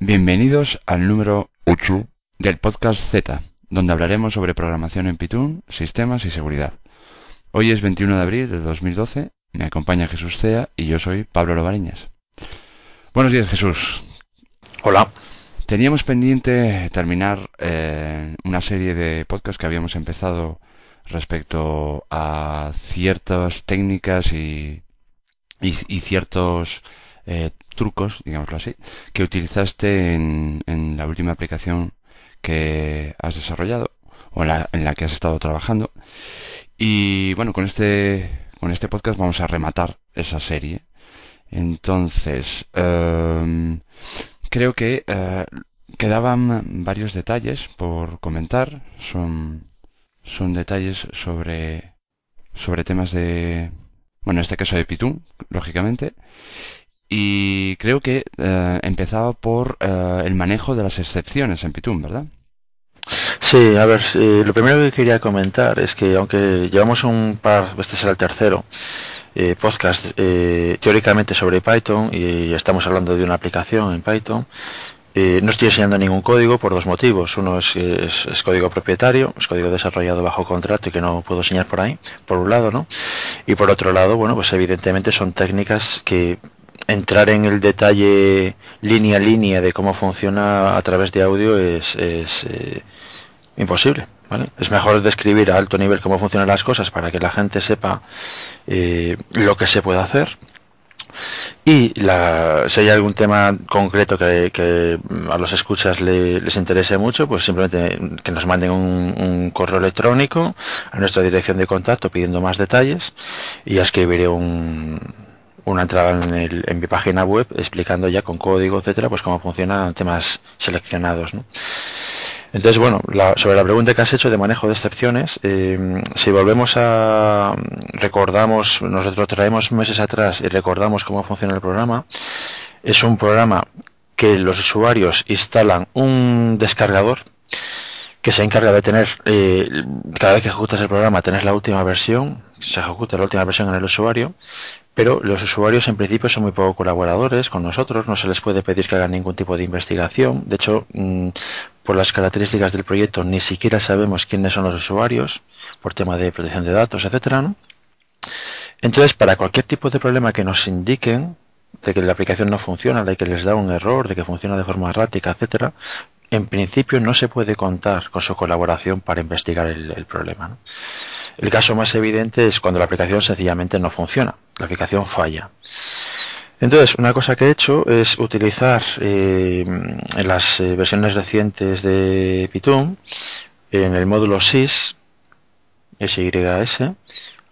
Bienvenidos al número 8 del podcast Z, donde hablaremos sobre programación en Python, sistemas y seguridad. Hoy es 21 de abril de 2012, me acompaña Jesús Cea y yo soy Pablo Lovariñas. Buenos días Jesús. Hola. Teníamos pendiente terminar eh, una serie de podcasts que habíamos empezado respecto a ciertas técnicas y, y, ciertos eh, trucos, digámoslo así, que utilizaste en, en, la última aplicación que has desarrollado o en la, en la que has estado trabajando. Y bueno, con este, con este podcast vamos a rematar esa serie. Entonces, em, creo que eh, quedaban varios detalles por comentar. Son, son detalles sobre, sobre temas de, bueno, en este caso de Python, lógicamente. Y creo que eh, empezaba por eh, el manejo de las excepciones en Python, ¿verdad? Sí, a ver, eh, lo primero que quería comentar es que aunque llevamos un par, este será el tercero, eh, podcast eh, teóricamente sobre Python y estamos hablando de una aplicación en Python, no estoy enseñando ningún código por dos motivos. Uno es, es, es, código propietario, es código desarrollado bajo contrato y que no puedo enseñar por ahí, por un lado, ¿no? Y por otro lado, bueno, pues evidentemente son técnicas que entrar en el detalle línea a línea de cómo funciona a través de audio es, es eh, imposible. ¿vale? Es mejor describir a alto nivel cómo funcionan las cosas para que la gente sepa eh, lo que se puede hacer. Y la, si hay algún tema concreto que, a los escuchas les interese mucho, pues simplemente que nos manden un, un, correo electrónico a nuestra dirección de contacto pidiendo más detalles y ya escribiré un, una entrada en, el, en mi página web explicando ya con código, etcétera, pues cómo funcionan temas seleccionados. ¿no? Entonces, bueno, sobre la pregunta que has hecho de manejo de excepciones, eh, si volvemos a recordamos, nosotros traemos meses atrás y recordamos cómo funciona el programa, es un programa que los usuarios instalan un descargador que se encarga de tener, eh, cada vez que ejecutas el programa, tener la última versión, se ejecuta la última versión en el usuario, pero los usuarios en principio son muy poco colaboradores con nosotros, no se les puede pedir que hagan ningún tipo de investigación. De hecho, mm, por las características del proyecto, ni siquiera sabemos quiénes son los usuarios, por tema de protección de datos, etcétera. Entonces, para cualquier tipo de problema que nos indiquen de que la aplicación no funciona, de que les da un error, de que funciona de forma errática, etcétera, en principio no se puede contar con su colaboración para investigar el, problema. El caso más evidente es cuando la aplicación sencillamente no funciona, la aplicación falla. Entonces, una cosa que he hecho es utilizar eh, en las eh, versiones recientes de Python, en el módulo sys, SYS,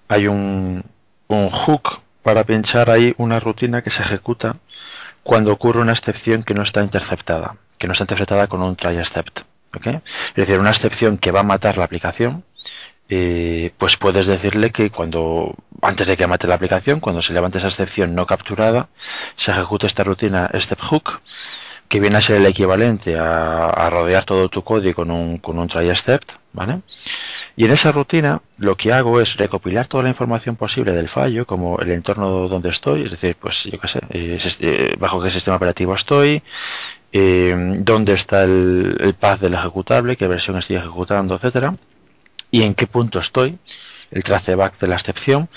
hay un, un hook para pinchar ahí una rutina que se ejecuta cuando ocurre una excepción que no está interceptada que no está interpretada con un try except. Es decir, una excepción que va a matar la aplicación, eh, pues puedes decirle que cuando, antes de que mate la aplicación, cuando se levante esa excepción no capturada, se ejecute esta rutina step hook, que viene a ser el equivalente a, rodear todo tu código con un, con un try except, ¿vale? Y en esa rutina lo que hago es recopilar toda la información posible del fallo, como el entorno donde estoy, es decir, pues yo qué sé, eh, eh, bajo qué sistema operativo estoy, dónde está el, el, path del ejecutable, qué versión estoy ejecutando, etcétera, y en qué punto estoy, el traceback de la excepción,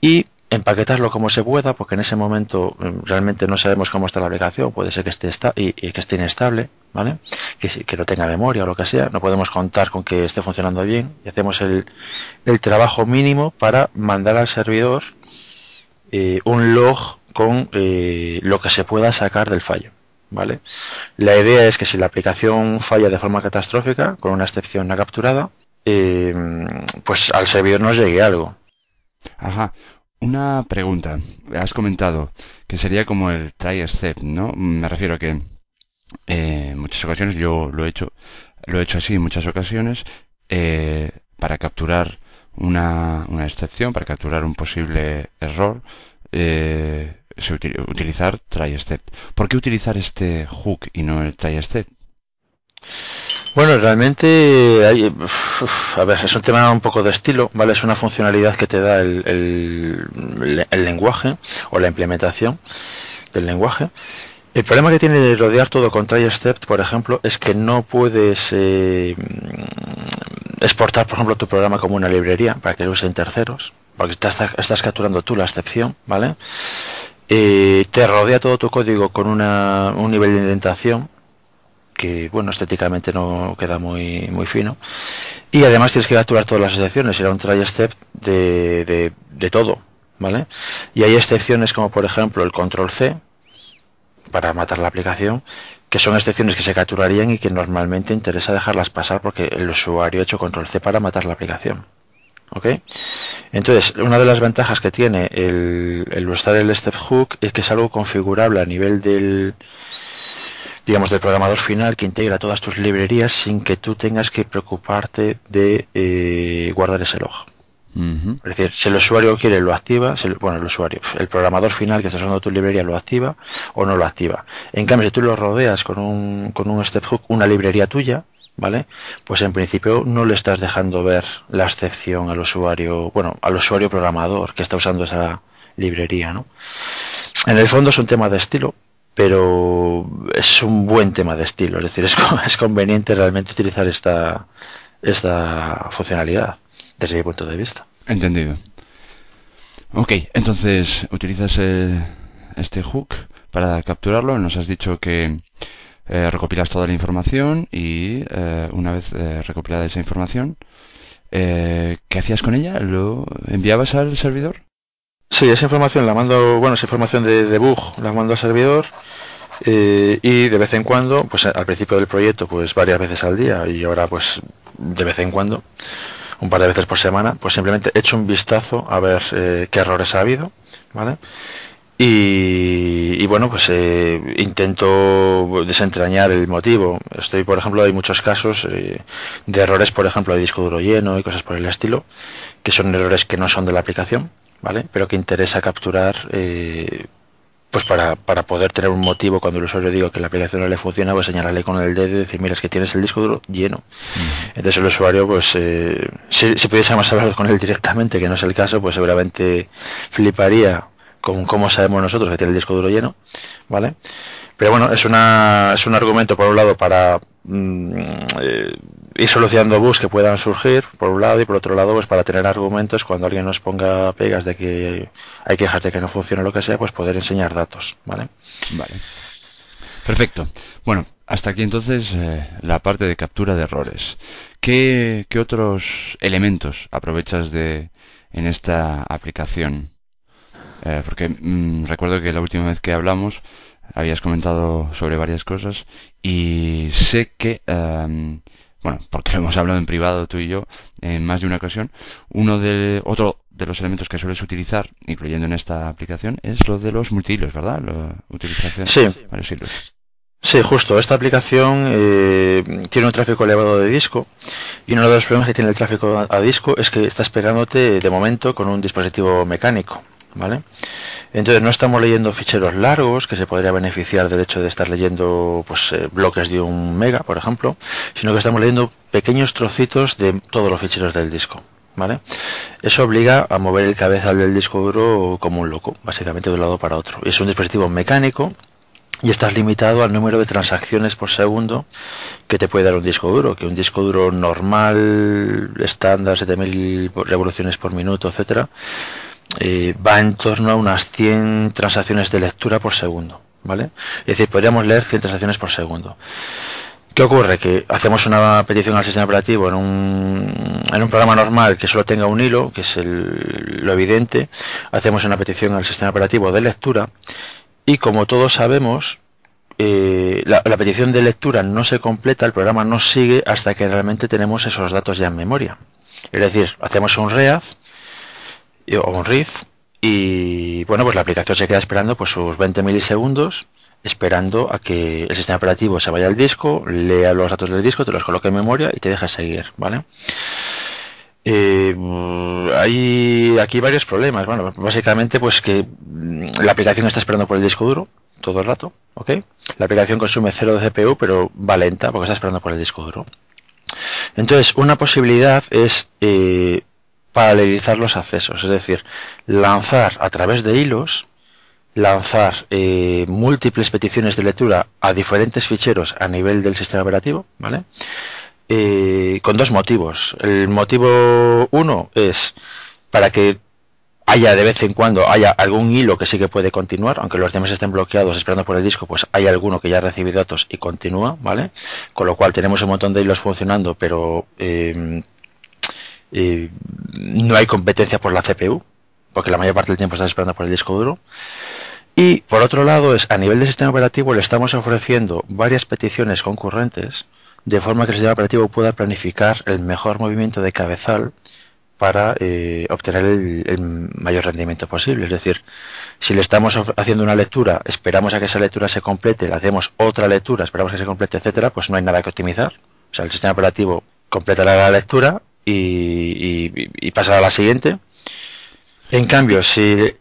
y empaquetarlo como se pueda, porque en ese momento eh, realmente no sabemos cómo está la aplicación, puede ser que esté esta y, que esté inestable, ¿vale? Que, que no tenga memoria o lo que sea, no podemos contar con que esté funcionando bien y hacemos el, el trabajo mínimo para mandar al servidor eh, un log con eh, lo que se pueda sacar del fallo. ¿vale? La idea es que si la aplicación falla de forma catastrófica, con una excepción no capturada, eh, pues al servidor nos llegue algo. Ajá. Una pregunta. Has comentado que sería como el try except, ¿no? Me refiero a que eh, en muchas ocasiones yo lo he hecho, lo he hecho así en muchas ocasiones eh, para capturar una, una excepción, para capturar un posible error. Eh, utilizar try step. ¿Por qué utilizar este hook y no el try step? Bueno, realmente hay, a ver, es un tema un poco de estilo, ¿vale? Es una funcionalidad que te da el, el, lenguaje o la implementación del lenguaje. El problema que tiene de rodear todo con try except, por ejemplo, es que no puedes eh, exportar, por ejemplo, tu programa como una librería para que lo usen terceros, porque estás, estás capturando tú la excepción, ¿vale? Eh, te rodea todo tu código con una, un nivel de indentación que, bueno, estéticamente no queda muy, muy fino. Y además tienes que capturar todas las excepciones, era un try step de, de, de todo, ¿vale? Y hay excepciones como, por ejemplo, el control C, para matar la aplicación, que son excepciones que se capturarían y que normalmente interesa dejarlas pasar porque el usuario ha hecho control C para matar la aplicación. ¿Ok? Entonces, una de las ventajas que tiene el, el usar el step hook es que es algo configurable a nivel del digamos del programador final que integra todas tus librerías sin que tú tengas que preocuparte de eh, guardar ese log. Es decir, si el usuario quiere lo activa, bueno, el usuario, el programador final que está usando tu librería lo activa o no lo activa. En cambio, si tú lo rodeas con un, con un step hook, una librería tuya, ¿vale? Pues en principio no le estás dejando ver la excepción al usuario, bueno, al usuario programador que está usando esa librería, ¿no? En el fondo es un tema de estilo, pero es un buen tema de estilo, es decir, es, es conveniente realmente utilizar esta, esta funcionalidad desde mi punto de vista. Entendido. Ok, entonces utilizas eh, este hook para capturarlo. Nos has dicho que eh, recopilas toda la información y eh, una vez recopilada esa información, ¿qué hacías con ella? ¿Lo enviabas al servidor? Sí, esa información la mando, bueno, esa información de debug la mando al servidor y de vez en cuando, pues al principio del proyecto, pues varias veces al día y ahora pues de vez en cuando, un par de veces por semana, pues simplemente echo un vistazo a ver eh, qué errores ha habido, ¿vale? Y, bueno, pues eh, intento desentrañar el motivo. Estoy, por ejemplo, hay muchos casos eh, de errores, por ejemplo, de disco duro lleno y cosas por el estilo, que son errores que no son de la aplicación, ¿vale? Pero que interesa capturar pues para, para, poder tener un motivo cuando el usuario diga que la aplicación no le funciona, pues señalarle con el dedo y decir, mira, es que tienes el disco duro lleno. Entonces el usuario, pues, eh, si, si pudiésemos hablar con él directamente, que no es el caso, pues seguramente fliparía con cómo sabemos nosotros que tiene el disco duro lleno, ¿vale? Pero bueno, es, una, es un argumento, por un lado, para mm, eh, ir solucionando bugs que puedan surgir, por un lado, y por otro lado, pues para tener argumentos cuando alguien nos ponga pegas de que hay quejas de que no funciona lo que sea, pues poder enseñar datos, ¿vale? Perfecto. Bueno, hasta aquí entonces eh, la parte de captura de errores. ¿Qué, ¿Qué, otros elementos aprovechas de en esta aplicación? Eh, porque mm, recuerdo que la última vez que hablamos habías comentado sobre varias cosas y sé que, em, bueno, porque lo hemos hablado en privado tú y yo en más de una ocasión, uno de otro de los elementos que sueles utilizar, incluyendo en esta aplicación, es lo de los multihilos, ¿verdad? La utilización sí. de varios hilos. Sí, justo. Esta aplicación eh, tiene un tráfico elevado de disco y uno de los problemas que tiene el tráfico a disco es que estás pegándote de momento con un dispositivo mecánico. ¿vale? Entonces no estamos leyendo ficheros largos que se podría beneficiar del hecho de estar leyendo pues, eh, bloques de un mega, por ejemplo, sino que estamos leyendo pequeños trocitos de todos los ficheros del disco. ¿Vale? Eso obliga a mover el cabezal del disco duro como un loco, básicamente de un lado para otro. Es un dispositivo mecánico y estás limitado al número de transacciones por segundo que te puede dar un disco duro, que un disco duro normal, estándar, 7000 revoluciones por minuto, etcétera, eh, va en torno a unas 100 transacciones de lectura por segundo, ¿vale? Es decir, podríamos leer 100 transacciones por segundo. ¿Qué ocurre? Que hacemos una petición al sistema operativo en un, en un programa normal que solo tenga un hilo, que es lo evidente. Hacemos una petición al sistema operativo de lectura y como todos sabemos, eh, la, la, petición de lectura no se completa, el programa no sigue hasta que realmente tenemos esos datos ya en memoria. Es decir, hacemos un read o un read y bueno pues la aplicación se queda esperando pues sus 20 milisegundos esperando a que el sistema operativo se vaya al disco lea los datos del disco te los coloque en memoria y te deje seguir vale eh, hay aquí varios problemas. Bueno básicamente pues que mm, la aplicación está esperando por el disco duro todo el rato ok la aplicación consume 0 de CPU pero va lenta porque está esperando por el disco duro. Entonces una posibilidad es eh, paralelizar los accesos, es decir, lanzar a través de hilos lanzar eh, múltiples peticiones de lectura a diferentes ficheros a nivel del sistema operativo, ¿vale? Eh, con dos motivos. El motivo uno es para que haya de vez en cuando haya algún hilo que sí que puede continuar, aunque los demás estén bloqueados esperando por el disco, pues hay alguno que ya ha recibido datos y continúa, ¿vale? Con lo cual tenemos un montón de hilos funcionando, pero eh, no hay competencia por la CPU, porque la mayor parte del tiempo está esperando por el disco duro. Y por otro lado es a nivel de sistema operativo le estamos ofreciendo varias peticiones concurrentes de forma que el sistema operativo pueda planificar el mejor movimiento de cabezal para eh, obtener el, mayor rendimiento posible. Es decir, si le estamos haciendo una lectura, esperamos a que esa lectura se complete, le hacemos otra lectura, esperamos que se complete, etcétera, pues no hay nada que optimizar. O sea, el sistema operativo completará la lectura y, y pasará a la siguiente. En cambio, si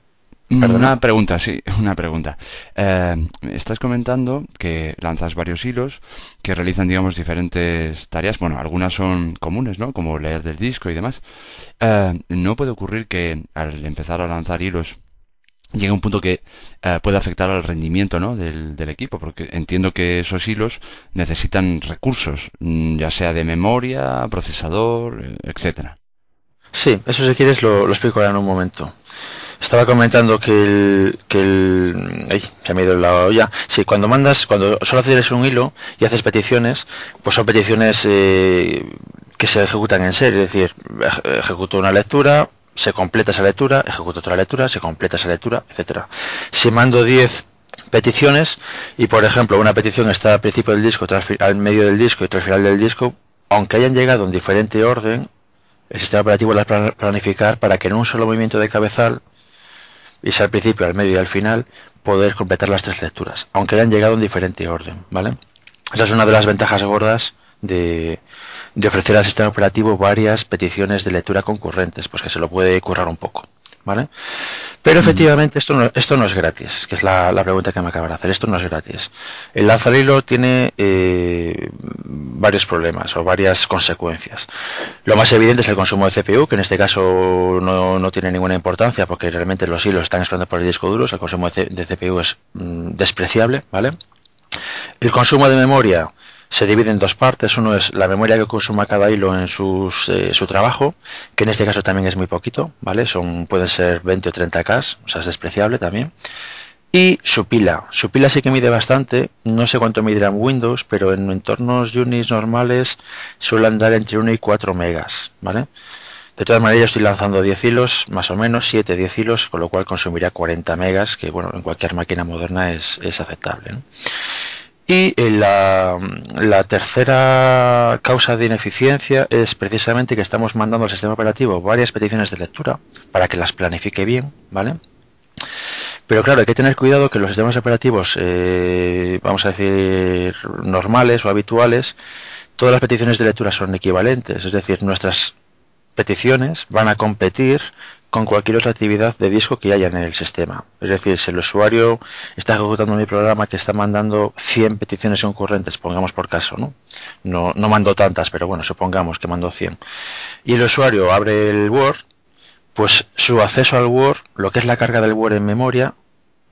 una pregunta, sí, una pregunta. Eh, estás comentando que lanzas varios hilos que realizan, digamos, diferentes tareas. Bueno, algunas son comunes, ¿no? Como leer del disco y demás. Eh, ¿No puede ocurrir que al empezar a lanzar hilos llegue un punto que eh, puede afectar al rendimiento ¿no? del, equipo, porque entiendo que esos hilos necesitan recursos, mm, ya sea de memoria, procesador, etcétera. Sí, eso si quieres lo, lo explico ahora en un momento. Estaba comentando que el, que el, ay, se me ha ido la olla. Sí, cuando mandas, cuando solo haces un hilo y haces peticiones, pues son peticiones eh, que se ejecutan en serie, es decir, ejecuto una lectura, se completa esa lectura, ejecuto otra lectura, se completa esa lectura, etcétera. Si mando 10 peticiones y por ejemplo una petición está al principio del disco, al medio del disco y al final del disco, aunque hayan llegado en diferente orden, el sistema operativo las planificar para que en un solo movimiento de cabezal y es al principio, al medio y al final, poder completar las tres lecturas, aunque hayan llegado en diferente orden, ¿vale? Esa es una de las ventajas gordas de, de ofrecer al sistema operativo varias peticiones de lectura concurrentes, pues que se lo puede currar un poco. ¿vale? Pero efectivamente esto no, esto no es gratis, que es la, pregunta que me acaba de hacer. Esto no es gratis. El hilo tiene eh, varios problemas o varias consecuencias. Lo más evidente es el consumo de CPU, que en este caso no, no tiene ninguna importancia porque realmente los hilos están esperando por el disco duro, el consumo de, CPU es mm, despreciable, ¿vale? El consumo de memoria se divide en dos partes. Uno es la memoria que consuma cada hilo en eh, su trabajo, que en este caso también es muy poquito, ¿vale? Son, pueden ser 20 o 30 K, o sea, es despreciable también. Y su pila. Su pila sí que mide bastante. No sé cuánto medirá en Windows, pero en entornos Unix normales suele andar entre 1 y 4 megas, ¿vale? De todas maneras, yo estoy lanzando 10 hilos, más o menos, 7, 10 hilos, con lo cual consumirá 40 megas, que bueno, en cualquier máquina moderna es, es aceptable. Y eh, la, tercera causa de ineficiencia es precisamente que estamos mandando al sistema operativo varias peticiones de lectura para que las planifique bien, ¿vale? Pero claro, hay que tener cuidado que los sistemas operativos, eh, vamos a decir, normales o habituales, todas las peticiones de lectura son equivalentes, es decir, nuestras peticiones van a competir con cualquier otra actividad de disco que haya en el sistema. Es decir, si el usuario está ejecutando mi programa que está mandando 100 peticiones concurrentes, pongamos por caso, ¿no? No, no mando tantas, pero bueno, supongamos que mando 100. Y el usuario abre el Word, pues su acceso al Word, lo que es la carga del Word en memoria,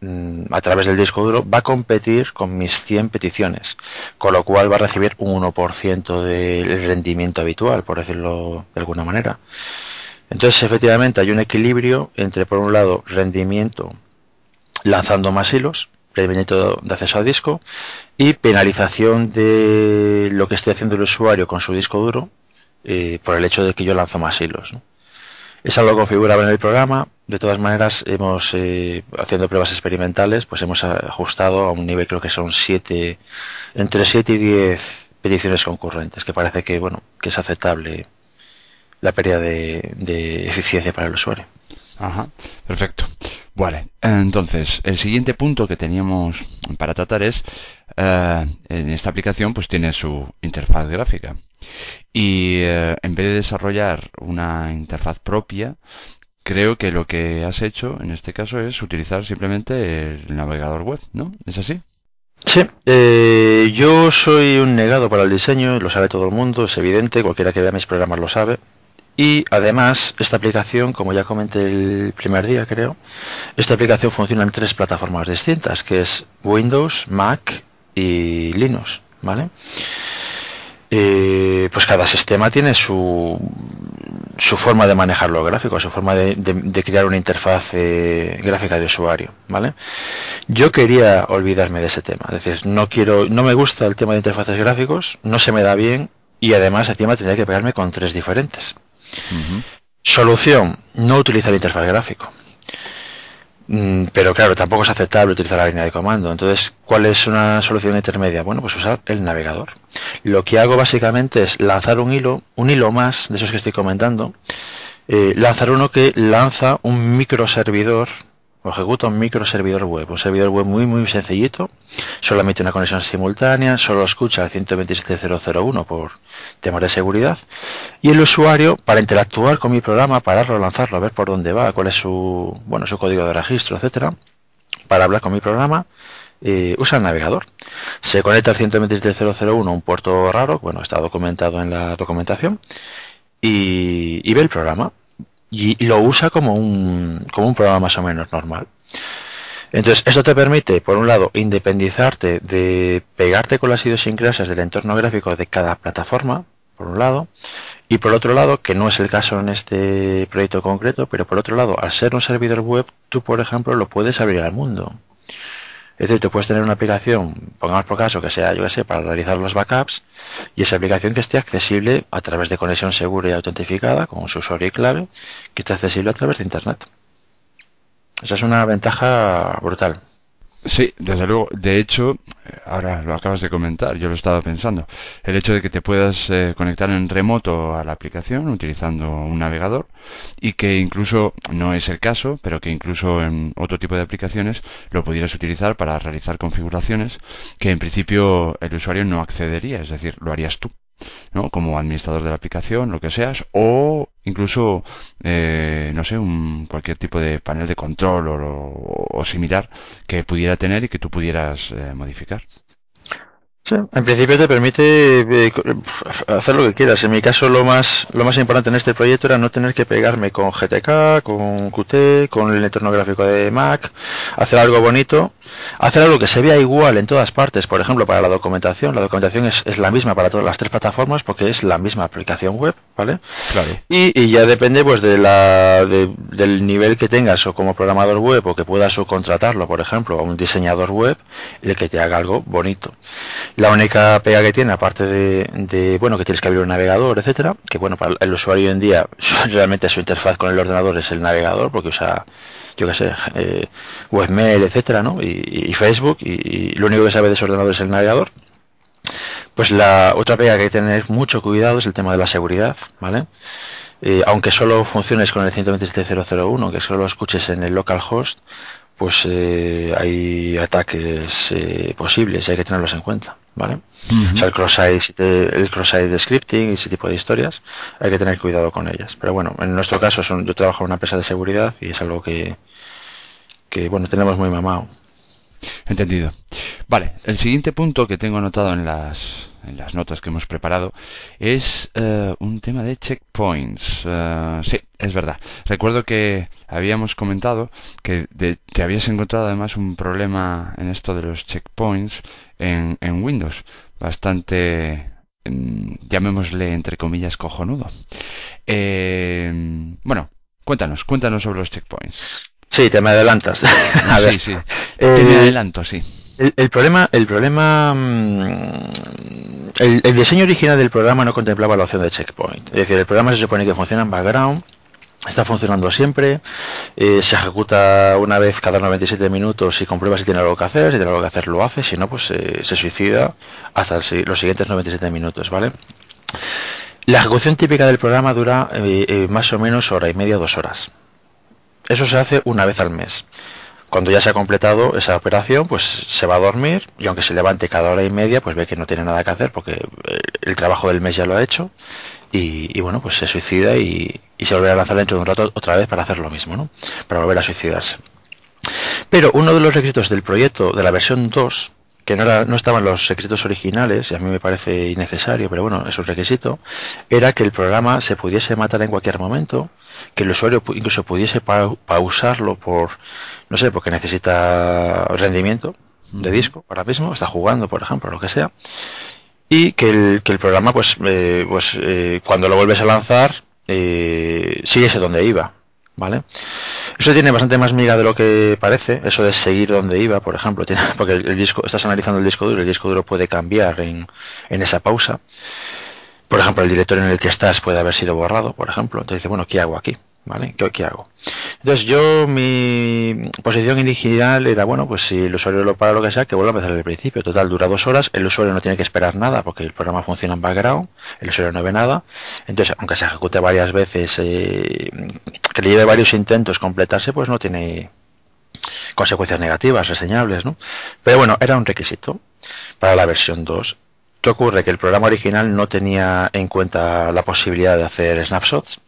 mm, a través del disco duro, va a competir con mis 100 peticiones, con lo cual va a recibir un 1% del rendimiento habitual, por decirlo de alguna manera. Entonces, efectivamente, hay un equilibrio entre, por un lado, rendimiento lanzando más hilos, rendimiento de acceso a disco, y penalización de lo que esté haciendo el usuario con su disco duro eh, por el hecho de que yo lanzo más hilos. Es algo configurable en el programa. De todas maneras, hemos eh, haciendo pruebas experimentales, pues hemos ajustado a un nivel creo que son 7, entre 7 y 10 peticiones concurrentes, que parece que bueno que es aceptable la pérdida de, eficiencia para el usuario. Ajá, perfecto. Vale, entonces el siguiente punto que teníamos para tratar es, eh, en esta aplicación pues tiene su interfaz gráfica y eh, en vez de desarrollar una interfaz propia, creo que lo que has hecho en este caso es utilizar simplemente el navegador web, ¿no? ¿Es así? Sí, eh, yo soy un negado para el diseño, lo sabe todo el mundo, es evidente, cualquiera que vea mis programas lo sabe Y además, esta aplicación, como ya comenté el primer día, creo, esta aplicación funciona en tres plataformas distintas, que es Windows, Mac y Linux, ¿vale? Eh, pues cada sistema tiene su, su forma de manejar los gráficos, su forma de, crear una interfaz eh, gráfica de usuario, ¿vale? Yo quería olvidarme de ese tema, es decir, no quiero, no me gusta el tema de interfaces gráficos, no se me da bien y además encima tendría que pegarme con tres diferentes. Solución, no utilizar interfaz gráfico. Mm, pero claro, tampoco es aceptable utilizar la línea de comando. Entonces, ¿cuál es una solución intermedia? Bueno, pues usar el navegador. Lo que hago básicamente es lanzar un hilo, un hilo más de esos que estoy comentando, eh, lanzar uno que lanza un microservidor o ejecuta un microservidor web, un servidor web muy muy sencillito, solamente una conexión simultánea, solo escucha el 127.001 por temas de seguridad. Y el usuario para interactuar con mi programa, pararlo, lanzarlo, a ver por dónde va, cuál es su bueno su código de registro, etcétera, para hablar con mi programa eh, usa el navegador. Se conecta al 127.001, un puerto raro, bueno, está documentado en la documentación, y ve el programa y lo usa como un, como un programa más o menos normal. Entonces, esto te permite, por un lado, independizarte de pegarte con las idiosincrasias del entorno gráfico de cada plataforma, por un lado, y por otro lado, que no es el caso en este proyecto concreto, pero por otro lado, al ser un servidor web, tú, por ejemplo, lo puedes abrir al mundo. Es decir, tú puedes tener una aplicación, pongamos por caso que sea, yo que sé, para realizar los backups, y esa aplicación que esté accesible a través de conexión segura y autentificada, con su usuario y clave, que esté accesible a través de Internet. Esa es una ventaja brutal. Sí, desde luego. De hecho, ahora lo acabas de comentar, yo lo estaba pensando. El hecho de que te puedas eh, conectar en remoto a la aplicación utilizando un navegador y que incluso, no es el caso, pero que incluso en otro tipo de aplicaciones lo pudieras utilizar para realizar configuraciones que en principio el usuario no accedería, es decir, lo harías tú. ¿No? como administrador de la aplicación, lo que seas, o incluso, eh, no sé, un, cualquier tipo de panel de control o, similar que pudiera tener y que tú pudieras eh, modificar. Sí, en principio te permite eh, hacer lo que quieras. En mi caso lo más lo más importante en este proyecto era no tener que pegarme con GTK, con Qt, con el entorno gráfico de Mac, hacer algo bonito, hacer algo que se vea igual en todas partes. Por ejemplo, para la documentación, la documentación es, es la misma para todas las tres plataformas porque es la misma aplicación web, ¿vale? Claro. Y, ya depende pues de la del nivel que tengas o como programador web o que puedas subcontratarlo, por ejemplo, a un diseñador web, el que te haga algo bonito. La única pega que tiene, aparte de, bueno, que tienes que abrir un navegador, etcétera, que bueno, para el usuario hoy en día realmente su interfaz con el ordenador es el navegador, porque usa, yo qué sé, eh, webmail, etcétera, ¿no? Y, Facebook, y, lo único que sabe de su ordenador es el navegador. Pues la otra pega que hay que tener mucho cuidado es el tema de la seguridad, ¿vale? Eh, aunque solo funciones con el 127.001, que solo lo escuches en el localhost, pues eh, hay ataques eh, posibles y hay que tenerlos en cuenta, ¿vale? O sea, el cross-site, el cross de scripting y ese tipo de historias, hay que tener cuidado con ellas. Pero bueno, en nuestro caso yo trabajo en una empresa de seguridad y es algo que, que bueno, tenemos muy mamado. Entendido. Vale, el siguiente punto que tengo anotado en las en las notas que hemos preparado, es eh, un tema de checkpoints. Eh, sí, es verdad. Recuerdo que habíamos comentado que te habías encontrado además un problema en esto de los checkpoints en, en Windows. Bastante, mm, llamémosle entre comillas, cojonudo. Eh, bueno, cuéntanos, cuéntanos sobre los checkpoints. Sí, te me adelantas. A sí, sí. Te me adelanto, sí. El, problema, el problema, mm, el, diseño original del programa no contemplaba la opción de checkpoint. Es decir, el programa se supone que funciona en background, está funcionando siempre, eh, se ejecuta una vez cada 97 minutos y comprueba si tiene algo que hacer, si tiene algo que hacer lo hace, si no, pues eh, se suicida hasta los siguientes 97 minutos, ¿vale? La ejecución típica del programa dura eh, más o menos hora y media, dos horas. Eso se hace una vez al mes. Cuando ya se ha completado esa operación, pues se va a dormir y aunque se levante cada hora y media, pues ve que no tiene nada que hacer porque eh, el trabajo del mes ya lo ha hecho y, bueno, pues se suicida y, se vuelve a lanzar dentro de un rato otra vez para hacer lo mismo, ¿no? Para volver a suicidarse. Pero uno de los requisitos del proyecto de la versión 2 que no, era, no estaban los requisitos originales, y a mí me parece innecesario, pero bueno, es un requisito, era que el programa se pudiese matar en cualquier momento, que el usuario incluso pudiese pausarlo por, no sé, porque necesita rendimiento de disco ahora mismo, está jugando, por ejemplo, lo que sea, y que el, que el programa, pues, eh, pues eh, cuando lo vuelves a lanzar, eh, siguiese donde iba, ¿vale? Eso tiene bastante más miga de lo que parece, eso de seguir donde iba, por ejemplo, tiene, porque el, disco, estás analizando el disco duro, el disco duro puede cambiar en, en esa pausa. Por ejemplo, el directorio en el que estás puede haber sido borrado, por ejemplo. Entonces bueno, ¿qué hago aquí? ¿Vale? ¿Qué, ¿Qué, hago? Entonces yo, mi posición inicial era, bueno, pues si el usuario lo para lo que sea, que vuelva a empezar desde el principio. Total, dura dos horas, el usuario no tiene que esperar nada porque el programa funciona en background, el usuario no ve nada. Entonces, aunque se ejecute varias veces, eh, que le lleve varios intentos completarse, pues no tiene consecuencias negativas, reseñables, ¿no? Pero bueno, era un requisito para la versión 2. ¿Qué ocurre? Que el programa original no tenía en cuenta la posibilidad de hacer snapshots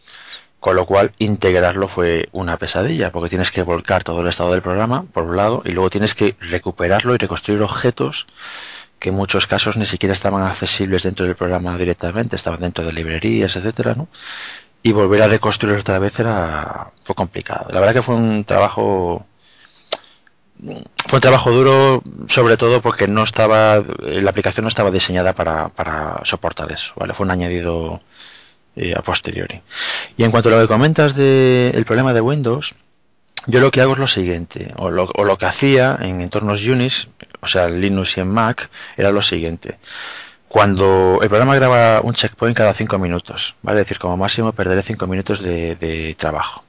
con lo cual integrarlo fue una pesadilla, porque tienes que volcar todo el estado del programa, por un lado, y luego tienes que recuperarlo y reconstruir objetos que en muchos casos ni siquiera estaban accesibles dentro del programa directamente, estaban dentro de librerías, etcétera, ¿no? Y volver a reconstruir otra vez era fue complicado. La verdad que fue un trabajo fue un trabajo duro, sobre todo porque no estaba la aplicación no estaba diseñada para, para soportar eso, ¿vale? Fue un añadido eh, a posteriori. Y en cuanto a lo que comentas del problema de Windows, yo lo que hago es lo siguiente, o lo, o lo que hacía en entornos Unix, o sea, Linux y en Mac, era lo siguiente. Cuando el programa graba un checkpoint cada 5 minutos, ¿vale? Es decir, como máximo perderé 5 minutos de, de, trabajo.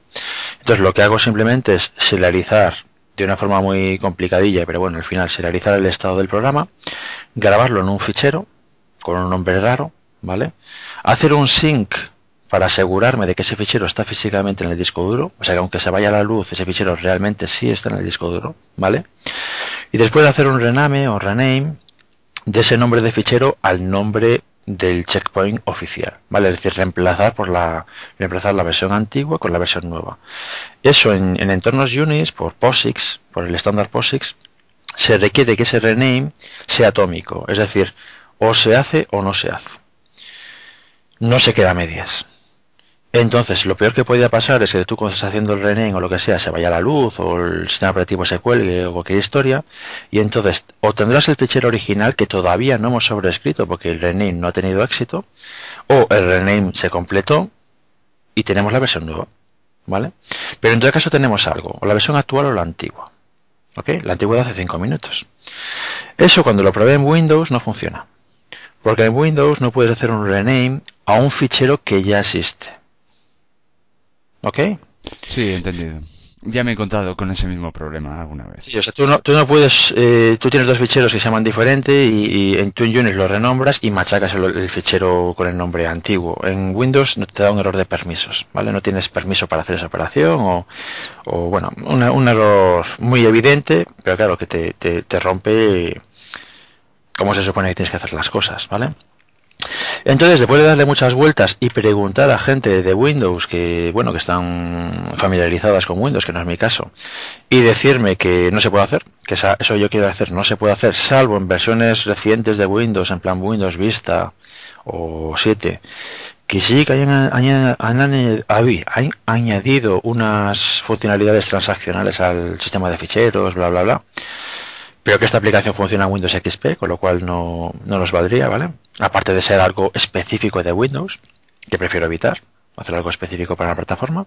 Entonces lo que hago simplemente es serializar de una forma muy complicadilla, pero bueno, al final serializar el estado del programa, grabarlo en un fichero con un nombre raro, ¿vale? Hacer un sync para asegurarme de que ese fichero está físicamente en el disco duro, o sea que aunque se vaya la luz, ese fichero realmente sí está en el disco duro, ¿vale? Y después de hacer un rename o rename de ese nombre de fichero al nombre del checkpoint oficial, ¿vale? Es decir, reemplazar por la reemplazar la versión antigua con la versión nueva. Eso en, en entornos Unix por POSIX, por el estándar POSIX, se requiere que ese rename sea atómico, es decir, o se hace o no se hace no se queda a medias. Entonces, lo peor que podría pasar es que tú cuando estás haciendo el rename o lo que sea, se vaya la luz o el sistema operativo se cuelgue o cualquier historia, y entonces o tendrás el fichero original que todavía no hemos sobrescrito porque el rename no ha tenido éxito, o el rename se completó y tenemos la versión nueva, ¿vale? Pero en todo caso tenemos algo, o la versión actual o la antigua, ¿ok? La antigua de hace 5 minutos. Eso cuando lo probé en Windows no funciona. Porque en Windows no puedes hacer un rename a un fichero que ya existe. ¿Ok? Sí, entendido. Ya me he encontrado con ese mismo problema alguna vez. Sí, o sea, tú no, tú no puedes, eh, tú tienes dos ficheros que se llaman diferente y, y en tu Unix los renombras y machacas el, el, fichero con el nombre antiguo. En Windows te da un error de permisos, ¿vale? No tienes permiso para hacer esa operación o, o bueno, una, un error muy evidente, pero claro que te, te, te rompe cómo se supone que tienes que hacer las cosas, ¿vale? Entonces, después de darle muchas vueltas y preguntar a gente de Windows que, bueno, que están familiarizadas con Windows, que no es mi caso, y decirme que no se puede hacer, que eso yo quiero hacer, no se puede hacer, salvo en versiones recientes de Windows, en plan Windows Vista o 7, que sí que hayan, han añadido unas funcionalidades transaccionales al sistema de ficheros, bla, bla, bla pero que esta aplicación funciona en Windows XP, con lo cual no, no nos valdría, ¿vale? Aparte de ser algo específico de Windows, que prefiero evitar, hacer algo específico para la plataforma.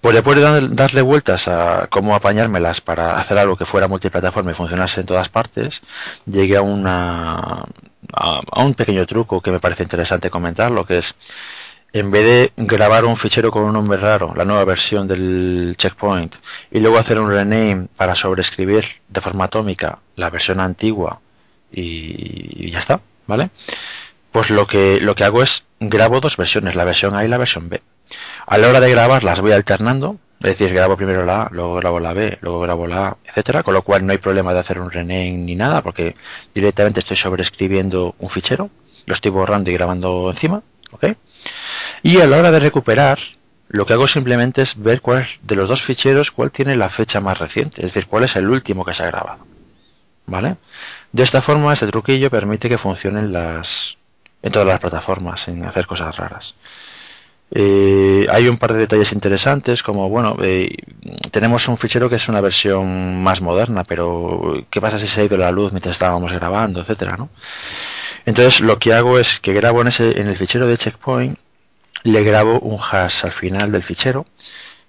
Pues después de darle vueltas a cómo apañármelas para hacer algo que fuera multiplataforma y funcionase en todas partes, llegué a una a un pequeño truco que me parece interesante comentar, lo que es en vez de grabar un fichero con un nombre raro, la nueva versión del checkpoint, y luego hacer un rename para sobreescribir de forma atómica la versión antigua y, ya está, ¿vale? Pues lo que, lo que hago es grabo dos versiones, la versión A y la versión B. A la hora de grabar las voy alternando, es decir, grabo primero la A, luego grabo la B, luego grabo la A, etcétera, con lo cual no hay problema de hacer un rename ni nada, porque directamente estoy sobreescribiendo un fichero, lo estoy borrando y grabando encima, ¿ok? Y a la hora de recuperar, lo que hago simplemente es ver cuál de los dos ficheros cuál tiene la fecha más reciente, es decir, cuál es el último que se ha grabado. ¿vale? De esta forma, este truquillo permite que funcionen las en todas las plataformas, sin hacer cosas raras. Eh, hay un par de detalles interesantes, como bueno, eh, tenemos un fichero que es una versión más moderna, pero ¿qué pasa si se ha ido la luz mientras estábamos grabando, etcétera, ¿no? Entonces lo que hago es que grabo en, ese, en el fichero de checkpoint, le grabo un hash al final del fichero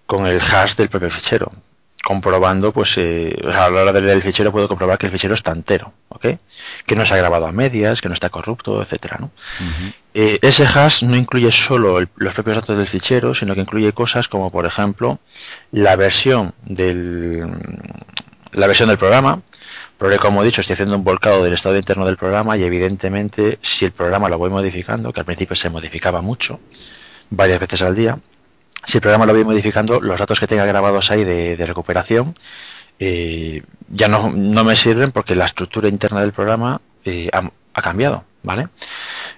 con el hash del propio fichero comprobando, pues eh, a la hora de leer el fichero puedo comprobar que el fichero está entero, ¿ok? Que no se ha grabado a medias, que no está corrupto, etcétera, ¿no? Eh, ese hash no incluye solo los propios datos del fichero, sino que incluye cosas como, por ejemplo, la versión del la versión del programa, porque como he dicho estoy haciendo un volcado del estado interno del programa y evidentemente si el programa lo voy modificando, que al principio se modificaba mucho, varias veces al día, si el programa lo voy modificando, los datos que tenga grabados ahí de, recuperación eh, ya no, no, me sirven porque la estructura interna del programa eh, ha, cambiado, ¿vale?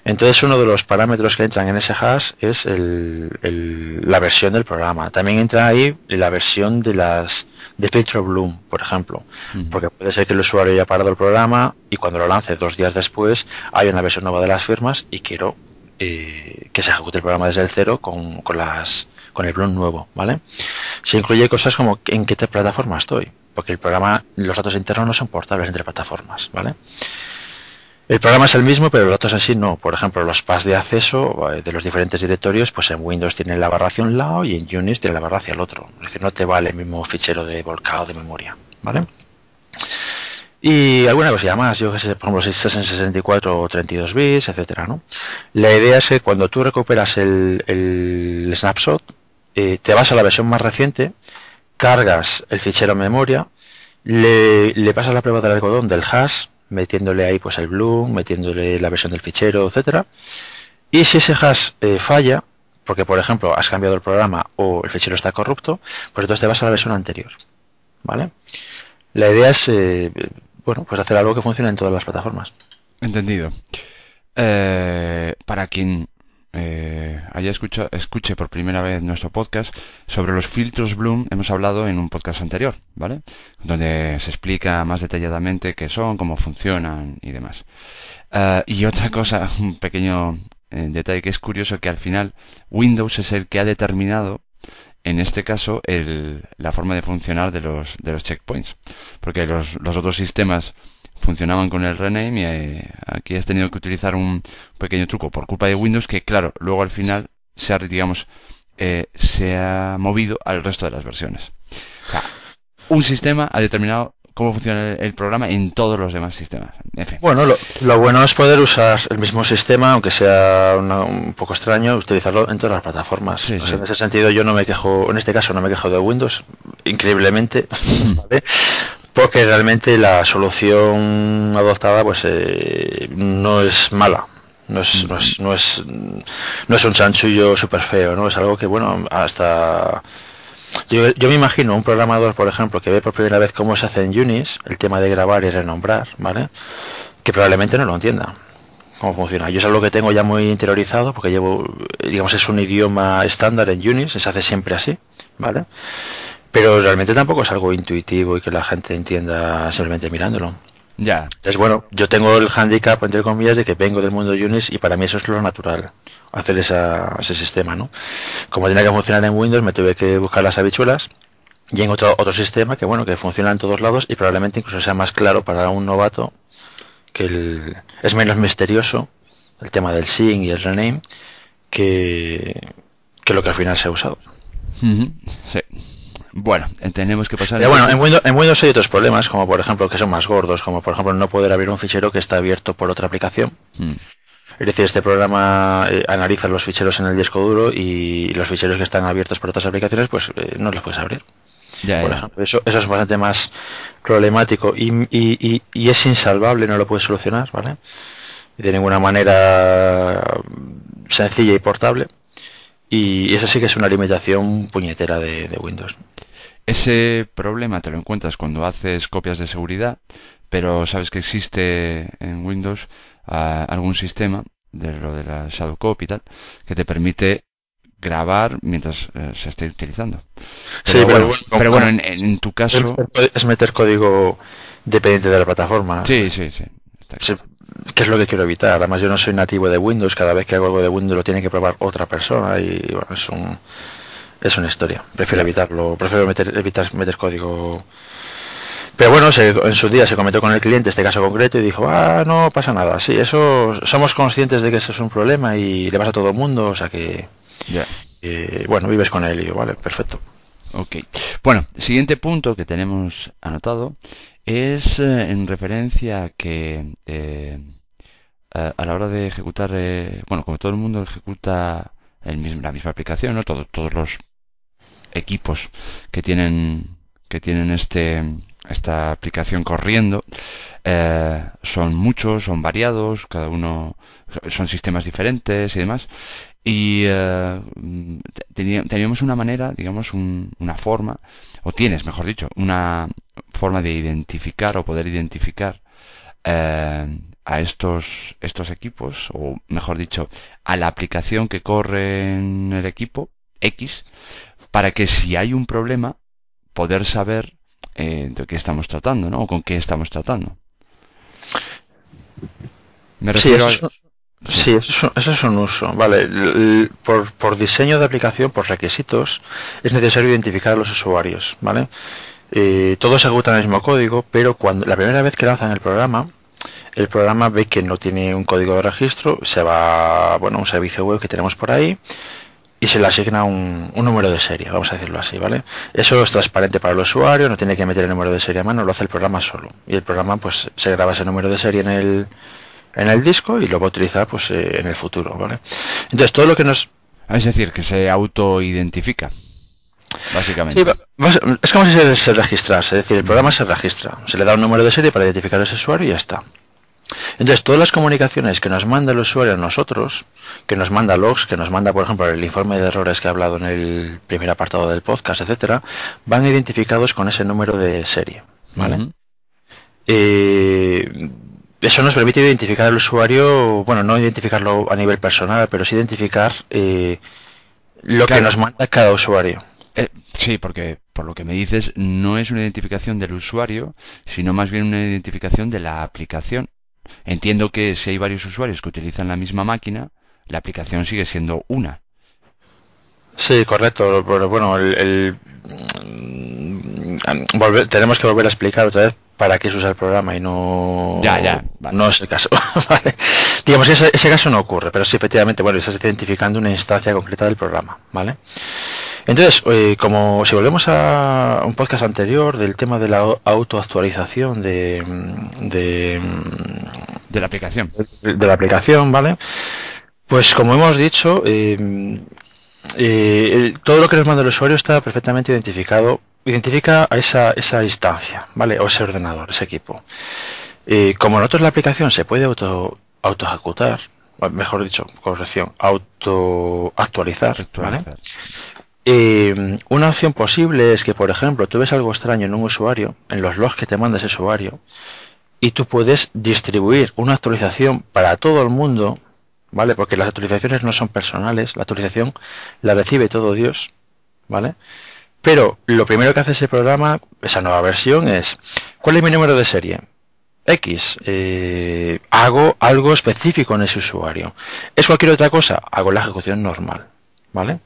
Entonces uno de los parámetros que entran en ese hash es la versión del programa. También entra ahí la versión de las de filtro Bloom, por ejemplo, porque puede ser que el usuario haya parado el programa y cuando lo lance dos días después hay una versión nueva de las firmas y quiero eh, que se ejecute el programa desde el cero con, con las con el Bloom nuevo, ¿vale? Se incluye cosas como en qué plataforma estoy, porque el programa, los datos internos no son portables entre plataformas, ¿vale? El programa es el mismo, pero los datos así no. Por ejemplo, los paths de acceso eh, de los diferentes directorios, pues en Windows tienen la barra hacia un lado y en Unix tiene la barra hacia el otro. Es decir, no te vale el mismo fichero de volcado de memoria, ¿vale? Y alguna cosilla más, yo que sé, por ejemplo, si estás en 64 o 32 bits, etcétera, ¿no? La idea es que cuando tú recuperas el, el snapshot, eh, te vas a la versión más reciente, cargas el fichero en memoria, le, le pasas la prueba del algodón del hash, metiéndole ahí pues el bloom, metiéndole la versión del fichero, etcétera. Y si ese hash eh, falla, porque por ejemplo has cambiado el programa o el fichero está corrupto, pues entonces te vas a la versión anterior. ¿Vale? La idea es eh, bueno, pues hacer algo que funcione en todas las plataformas. Entendido. para quien eh, haya escucha, escuche por primera vez nuestro podcast sobre los filtros Bloom, hemos hablado en un podcast anterior, ¿vale? Donde se explica más detalladamente qué son, cómo funcionan y demás. Eh, y otra cosa, un pequeño eh, detalle que es curioso, que al final Windows es el que ha determinado en este caso el, la forma de funcionar de los, de los checkpoints. Porque los, los otros sistemas funcionaban con el rename y eh, aquí has tenido que utilizar un pequeño truco por culpa de Windows que claro luego al final se ha digamos eh, se ha movido al resto de las versiones un sistema ha determinado cómo funciona el, programa en todos los demás sistemas bueno lo, bueno es poder usar el mismo sistema aunque sea un poco extraño utilizarlo en todas las plataformas. En ese sentido yo no me quejo en este caso no me quejo de Windows increíblemente ¿vale? porque realmente la solución adoptada pues eh, no es mala. No es, no es, no es, no es un chanchullo súper feo, ¿no? Es algo que, bueno, hasta... Yo, yo, me imagino un programador, por ejemplo, que ve por primera vez cómo se hace en Unis el tema de grabar y renombrar, ¿vale? Que probablemente no lo entienda cómo funciona. Yo es algo que tengo ya muy interiorizado porque llevo, digamos, es un idioma estándar en Unis, se hace siempre así, ¿vale? Pero realmente tampoco es algo intuitivo y que la gente entienda simplemente mirándolo. Ya. Es bueno, yo tengo el handicap, entre comillas, de que vengo del mundo Unix y para mí eso es lo natural, hacer esa, ese sistema, ¿no? Como tenía que funcionar en Windows, me tuve que buscar las habichuelas y en otro, otro sistema que, bueno, que funciona en todos lados y probablemente incluso sea más claro para un novato, que el, es menos misterioso el tema del SYNC y el rename que, que lo que al final se ha usado. Sí. Bueno, tenemos que pasar. bueno, en Windows, en Windows, hay otros problemas, como por ejemplo que son más gordos, como por ejemplo no poder abrir un fichero que está abierto por otra aplicación. Hmm. Es decir, este programa eh, analiza los ficheros en el disco duro y los ficheros que están abiertos por otras aplicaciones, pues eh, no los puedes abrir. por ejemplo, eso, eso es bastante más problemático y, y, y, es insalvable, no lo puedes solucionar, ¿vale? De ninguna manera sencilla y portable. Y eso sí que es una limitación puñetera de, Windows. Ese problema te lo encuentras cuando haces copias de seguridad, pero sabes que existe en Windows ah, algún sistema de lo de la Shadow Copy y tal, que te permite grabar mientras eh, se esté utilizando. Sí, Pero pero bueno, pero bueno, en, en tu caso... Es meter código dependiente de la plataforma. Sí, sí, sí. está Sí, que es lo que quiero evitar. Además, yo no soy nativo de Windows. Cada vez que hago algo de Windows lo tiene que probar otra persona y bueno, es un es una historia. Prefiero evitarlo. Prefiero meter, evitar meter código. Pero bueno, se- en su día se comentó con el cliente este caso concreto y dijo, ah, no pasa nada. Sí, eso somos conscientes de que eso es un problema y le pasa a todo el mundo, o sea que, eh, bueno, vives con él y digo, vale, perfecto. Ok. Bueno, siguiente punto que tenemos anotado es eh, en referencia a que eh, a, la hora de ejecutar, eh, bueno, como todo el mundo ejecuta el mismo- la misma aplicación, ¿no? Todo- todos los equipos que tienen que tienen este esta aplicación corriendo eh, son muchos, son variados, cada uno son sistemas diferentes y demás. Y eh, tenía- teníamos una manera, digamos, un- una forma, o tienes, mejor dicho, una forma de identificar o poder identificar eh, a estos, estos equipos, o mejor dicho, a la aplicación que corre en el equipo X, para que si hay un problema, poder saber eh, de qué estamos tratando, ¿no? O con qué estamos tratando. Me Sí, refiero eso, a... sí, eso es un- eso es un uso. Vale, por, por diseño de aplicación, por requisitos, es necesario identificar a los usuarios, ¿vale? Eh, todos ejecutan el mismo código, pero cuando la primera vez que lanzan el programa, el programa ve que no tiene un código de registro, se va, bueno, a un servicio web que tenemos por ahí y se le asigna un, un número de serie, vamos a decirlo así, ¿vale? Eso es transparente para el usuario, no tiene que meter el número de serie a mano, lo hace el programa solo. Y el programa pues se graba ese número de serie en el, en el disco y lo va a utilizar pues eh, en el futuro, ¿vale? Entonces todo lo que nos... Ah, Es decir, que se autoidentifica, básicamente. Sí, es como si se, se registrase, es decir, el programa se registra, se le da un número de serie para identificar a ese usuario y ya está. Entonces, todas las comunicaciones que nos manda el usuario a nosotros, que nos manda logs, que nos manda, por ejemplo, el informe de errores que he hablado en el primer apartado del podcast, etcétera, van identificados con ese número de serie, ¿vale? Eh, eso nos permite identificar al usuario, bueno, no identificarlo a nivel personal, pero sí identificar eh, lo Claro. que nos manda cada usuario. Eh, sí, porque por lo que me dices, no es una identificación del usuario, sino más bien una identificación de la aplicación. Entiendo que si hay varios usuarios que utilizan la misma máquina, la aplicación sigue siendo una. Sí, correcto, pero bueno, el, el- mm, volver- tenemos que volver a explicar otra vez para qué se usa el programa y no Ya, ya, vale. no es el caso. ¿vale? Digamos que ese, ese caso no ocurre, pero sí efectivamente, bueno, estás identificando una instancia concreta del programa, ¿vale? Entonces, eh, como si volvemos a un podcast anterior del tema de la au- autoactualización de, mm, de, mm, De la aplicación. de la aplicación, ¿vale? Pues como hemos dicho, eh, eh, el- todo lo que nos manda el usuario está perfectamente identificado, identifica a esa, esa instancia, ¿vale? O ese ordenador, ese equipo. Eh, como nosotros la aplicación se puede auto, auto ejecutar, mejor dicho, corrección, auto actualizar, ¿vale? Eh, una opción posible es que, por ejemplo, tú ves algo extraño en un usuario, en los logs que te manda ese usuario, y tú puedes distribuir una actualización para todo el mundo, ¿vale? Porque las actualizaciones no son personales, la actualización la recibe todo Dios, ¿vale? Pero lo primero que hace ese programa, esa nueva versión, es ¿cuál es mi número de serie? X, eh, hago algo específico en ese usuario. ¿Es cualquier otra cosa? Hago la ejecución normal. ¿Vale?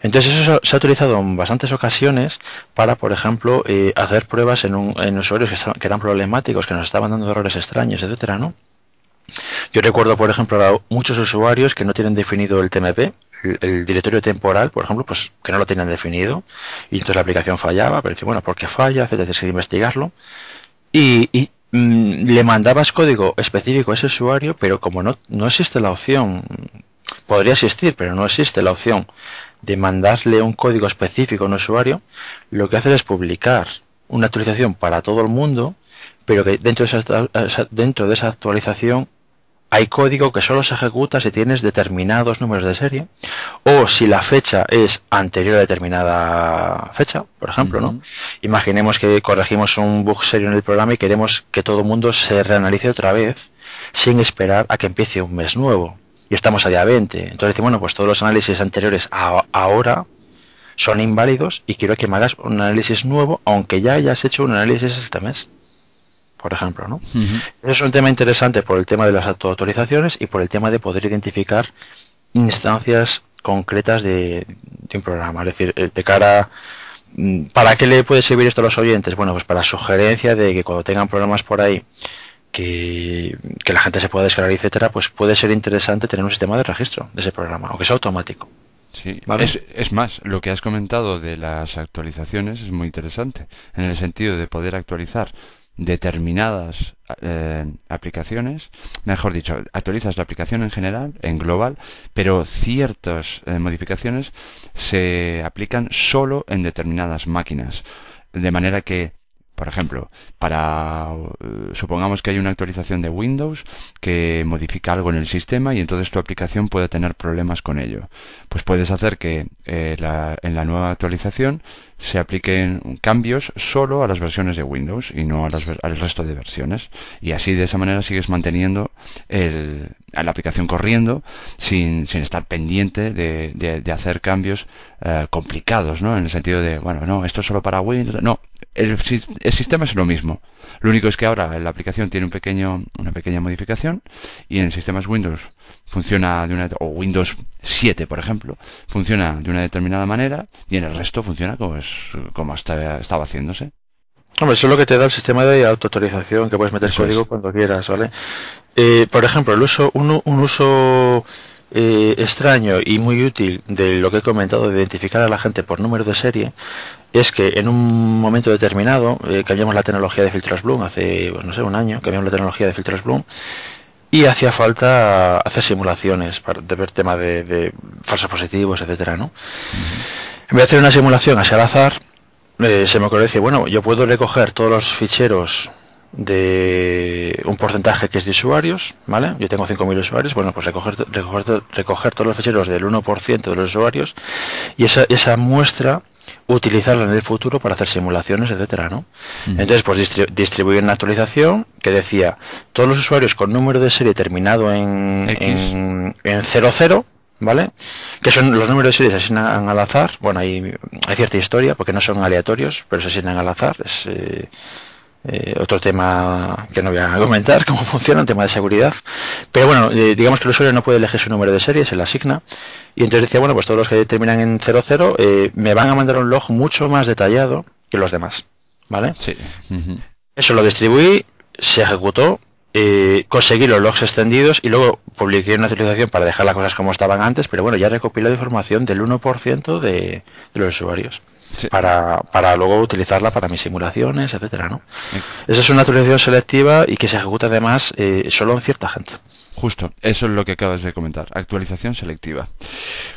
Entonces eso se ha- utilizado en bastantes ocasiones para, por ejemplo, eh, hacer pruebas en, un- usuarios que, eran problemáticos, que nos estaban dando errores extraños, etcétera, ¿no? Yo recuerdo, por ejemplo, muchos usuarios que no tienen definido el TMP, el, directorio temporal, por ejemplo, pues que no lo tenían definido, y entonces la aplicación fallaba, pero dice, bueno, ¿por qué falla? Etcétera, tienes que investigarlo. Y, y, mm, le mandabas código específico a ese usuario, pero como no, no existe la opción, podría existir, pero no existe la opción de mandarle un código específico a un usuario, lo que hace es publicar una actualización para todo el mundo, pero que dentro de esa- dentro de esa actualización hay código que solo se ejecuta si tienes determinados números de serie o si la fecha es anterior a determinada fecha, por ejemplo, ¿no? Imaginemos que corregimos un bug serio en el programa y queremos que todo el mundo se reanalice otra vez sin esperar a que empiece un mes nuevo. y estamos a día 20. Entonces dice, bueno, pues todos los análisis anteriores a ahora son inválidos y quiero que me hagas un análisis nuevo, aunque ya hayas hecho un análisis este mes. Por ejemplo, ¿no? Eso es un tema interesante por el tema de las autorizaciones y por el tema de poder identificar instancias concretas de, un programa. Es decir, eh, de cara mm, ¿Para qué le puede servir esto a los oyentes? Bueno, pues para sugerencia de que cuando tengan programas por ahí que, que, la gente se pueda descargar, etcétera, pues puede ser interesante tener un sistema de registro de ese programa, aunque sea automático. Sí, es, es, más, lo que has comentado de las actualizaciones es muy interesante, en el sentido de poder actualizar determinadas eh, aplicaciones, mejor dicho, actualizas la aplicación en general, en global, pero ciertas eh, modificaciones se aplican solo en determinadas máquinas, de manera que por ejemplo, para eh, supongamos que hay una actualización de Windows que modifica algo en el sistema y entonces tu aplicación puede tener problemas con ello. Pues puedes hacer que eh, en la nueva actualización se apliquen cambios solo a las versiones de Windows y no a las, al resto de versiones. Y así de esa manera sigues manteniendo el, la aplicación corriendo sin, sin estar pendiente de, de, hacer cambios eh, complicados, ¿no? En el sentido de, bueno, no, esto es solo para Windows. No, el, el, sistema es lo mismo. Lo único es que ahora la aplicación tiene un pequeño, una pequeña modificación y en sistemas Windows funciona de una o Windows 7 por ejemplo funciona de una determinada manera y en el resto funciona como es como estaba haciéndose Hombre, eso es lo que te da el sistema de autorización que puedes meter código cuando quieras, ¿vale? Eh, por ejemplo, el uso, un, un uso eh, extraño y muy útil de lo que he comentado de identificar a la gente por número de serie es que en un momento determinado eh, cambiamos la tecnología de filtros Bloom hace no sé un año cambiamos la tecnología de filtros Bloom y hacía falta hacer simulaciones para de ver tema de, falsos positivos etcétera no en vez de hacer una simulación así al azar eh, se me ocurrió decir bueno yo puedo recoger todos los ficheros de un porcentaje que es de usuarios, ¿vale? Yo tengo 5.000 usuarios, bueno, pues recoger, recoger, recoger todos los ficheros del 1% de los usuarios y esa, esa muestra utilizarla en el futuro para hacer simulaciones, etcétera, ¿no? Entonces, pues distribuí una actualización que decía todos los usuarios con número de serie terminado en, en, en 00, ¿vale? Que son los números de serie se asignan al azar. Bueno, hay, hay cierta historia porque no son aleatorios, pero se asignan al azar. Es, eh, eh, otro tema que no voy a comentar cómo funciona, un tema de seguridad. Pero bueno, eh, digamos que el usuario no puede elegir su número de serie, se le asigna. Y entonces decía, bueno, pues todos los que terminan en 00 eh, me van a mandar un log mucho más detallado que los demás. ¿Vale? Sí. Eso lo distribuí, se ejecutó, conseguí los logs extendidos y luego publiqué una actualización para dejar las cosas como estaban antes, pero bueno, ya recopilé información del 1% de, de los usuarios para, para luego utilizarla para mis simulaciones, etcétera, ¿no? Esa es una actualización selectiva y que se ejecuta además eh, solo en cierta gente. Justo, eso es lo que acabas de comentar, actualización selectiva.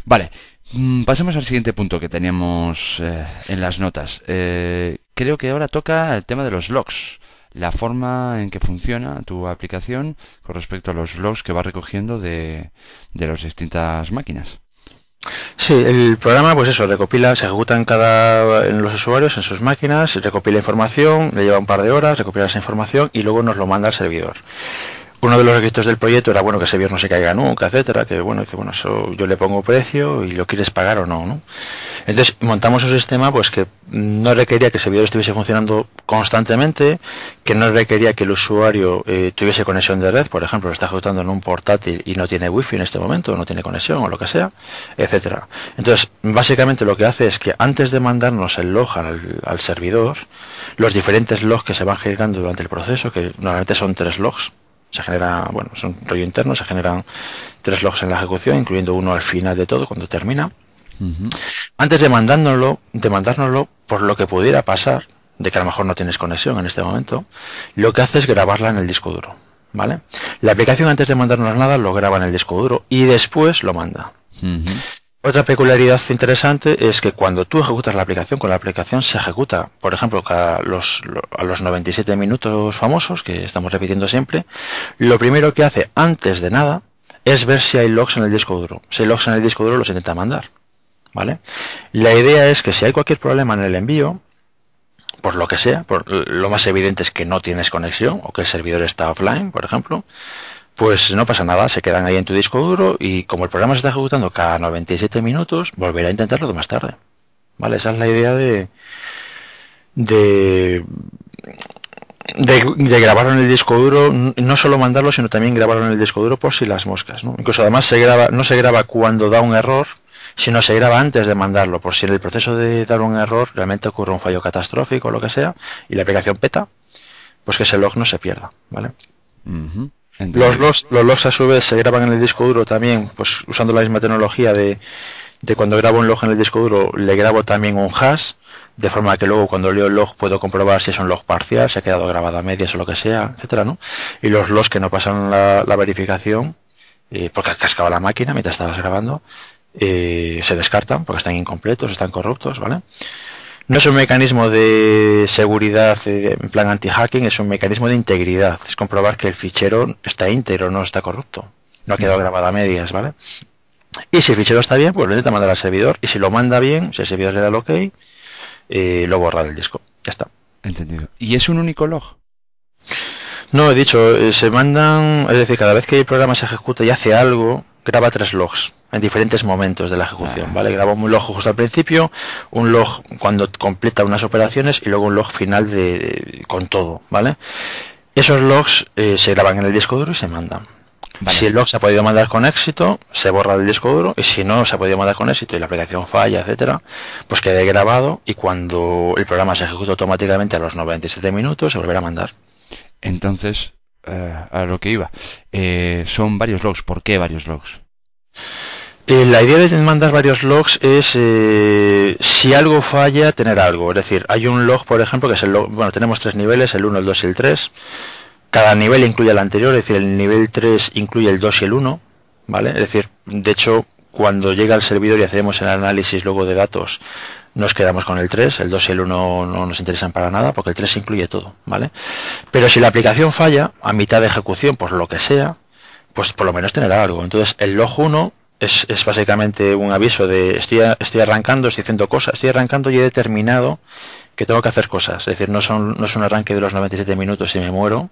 Vale, mm, pasemos al siguiente punto que teníamos eh, en las notas. Eh, creo que ahora toca el tema de los logs la forma en que funciona tu aplicación con respecto a los logs que va recogiendo de, de las distintas máquinas. Sí, el programa, pues eso, recopila, se ejecuta en cada, en los usuarios, en sus máquinas, recopila información, le lleva un par de horas, recopila esa información y luego nos lo manda al servidor uno de los requisitos del proyecto era bueno que ese viernes no se caiga nunca, etcétera, que bueno, dice, bueno, eso yo le pongo precio y lo quieres pagar o no, ¿no? Entonces montamos un sistema pues que no requería que ese servidor estuviese funcionando constantemente, que no requería que el usuario eh, tuviese conexión de red, por ejemplo, lo está ejecutando en un portátil y no tiene wifi en este momento, no tiene conexión o lo que sea, etcétera. Entonces, básicamente lo que hace es que antes de mandarnos el log al, al servidor, los diferentes logs que se van generando durante el proceso, que normalmente son tres logs, se genera, bueno, es un rollo interno, se generan tres logs en la ejecución, incluyendo uno al final de todo, cuando termina. Antes de mandárnoslo, de mandárnoslo, por lo que pudiera pasar, de que a lo mejor no tienes conexión en este momento, lo que hace es grabarla en el disco duro. ¿Vale? La aplicación antes de mandarnos nada lo graba en el disco duro y después lo manda. Otra peculiaridad interesante es que cuando tú ejecutas la aplicación, con la aplicación se ejecuta, por ejemplo, a los, a los 97 minutos famosos que estamos repitiendo siempre, lo primero que hace antes de nada es ver si hay logs en el disco duro. Si hay logs en el disco duro los intenta mandar. ¿Vale? La idea es que si hay cualquier problema en el envío, por lo que sea, lo más evidente es que no tienes conexión o que el servidor está offline, por ejemplo, pues no pasa nada, se quedan ahí en tu disco duro y como el programa se está ejecutando cada 97 minutos, volverá a intentarlo de más tarde. ¿Vale? Esa es la idea de, de de, grabarlo en el disco duro, no solo mandarlo, sino también grabarlo en el disco duro por si las moscas. ¿no? Incluso además se graba, no se graba cuando da un error, sino se graba antes de mandarlo, por si en el proceso de dar un error realmente ocurre un fallo catastrófico o lo que sea, y la aplicación peta, pues que ese log no se pierda. ¿vale? Los logs, los logs a su vez se graban en el disco duro también, pues usando la misma tecnología de, de cuando grabo un log en el disco duro, le grabo también un hash de forma que luego cuando leo el log puedo comprobar si es un log parcial, si ha quedado grabado a medias o lo que sea, etcétera, ¿no? Y los logs que no pasan la, verificación, eh, porque ha cascado la máquina mientras estabas grabando, eh, se descartan porque están incompletos, están corruptos, ¿vale? No es un mecanismo de seguridad eh, en plan anti-hacking, es un mecanismo de integridad. Es comprobar que el fichero está íntegro, no está corrupto. No ha quedado grabado a medias, ¿vale? Y si el fichero está bien, pues lo intenta mandar al servidor. Y si lo manda bien, si el servidor le da el OK, eh, lo borra del disco. Ya está. Entendido. ¿Y es un único log? No, he dicho, eh, se mandan, es decir, cada vez que el programa se ejecuta y hace algo, graba tres logs en diferentes momentos de la ejecución, ah. ¿vale? Graba un log justo al principio, un log cuando completa unas operaciones y luego un log final de, con todo, ¿vale? Esos logs eh, se graban en el disco duro y se mandan. Si el log se ha podido mandar con éxito, se borra del disco duro y si no se ha podido mandar con éxito y la aplicación falla, etcétera, pues quede grabado y cuando el programa se ejecuta automáticamente a los 97 minutos se volverá a mandar. Entonces, eh, a lo que iba, eh, son varios logs. ¿Por qué varios logs? Eh, la idea de mandar varios logs es si algo falla, tener algo. Es decir, hay un log, por ejemplo, que es el log, bueno, tenemos tres niveles, el 1, el 2 y el 3 cada nivel incluye el anterior, es decir, el nivel 3 incluye el 2 y el 1, ¿vale? Es decir, de hecho, cuando llega al servidor y hacemos el análisis luego de datos, nos quedamos con el 3, el 2 y el 1 no nos interesan para nada porque el 3 incluye todo, ¿vale? Pero si la aplicación falla a mitad de ejecución, pues lo que sea, pues por lo menos tener algo. Entonces, el log 1 es, es básicamente un aviso de estoy, estoy arrancando, estoy haciendo cosas, estoy arrancando y he determinado que tengo que hacer cosas. Es decir, no, son, no es un arranque de los 97 minutos y me muero,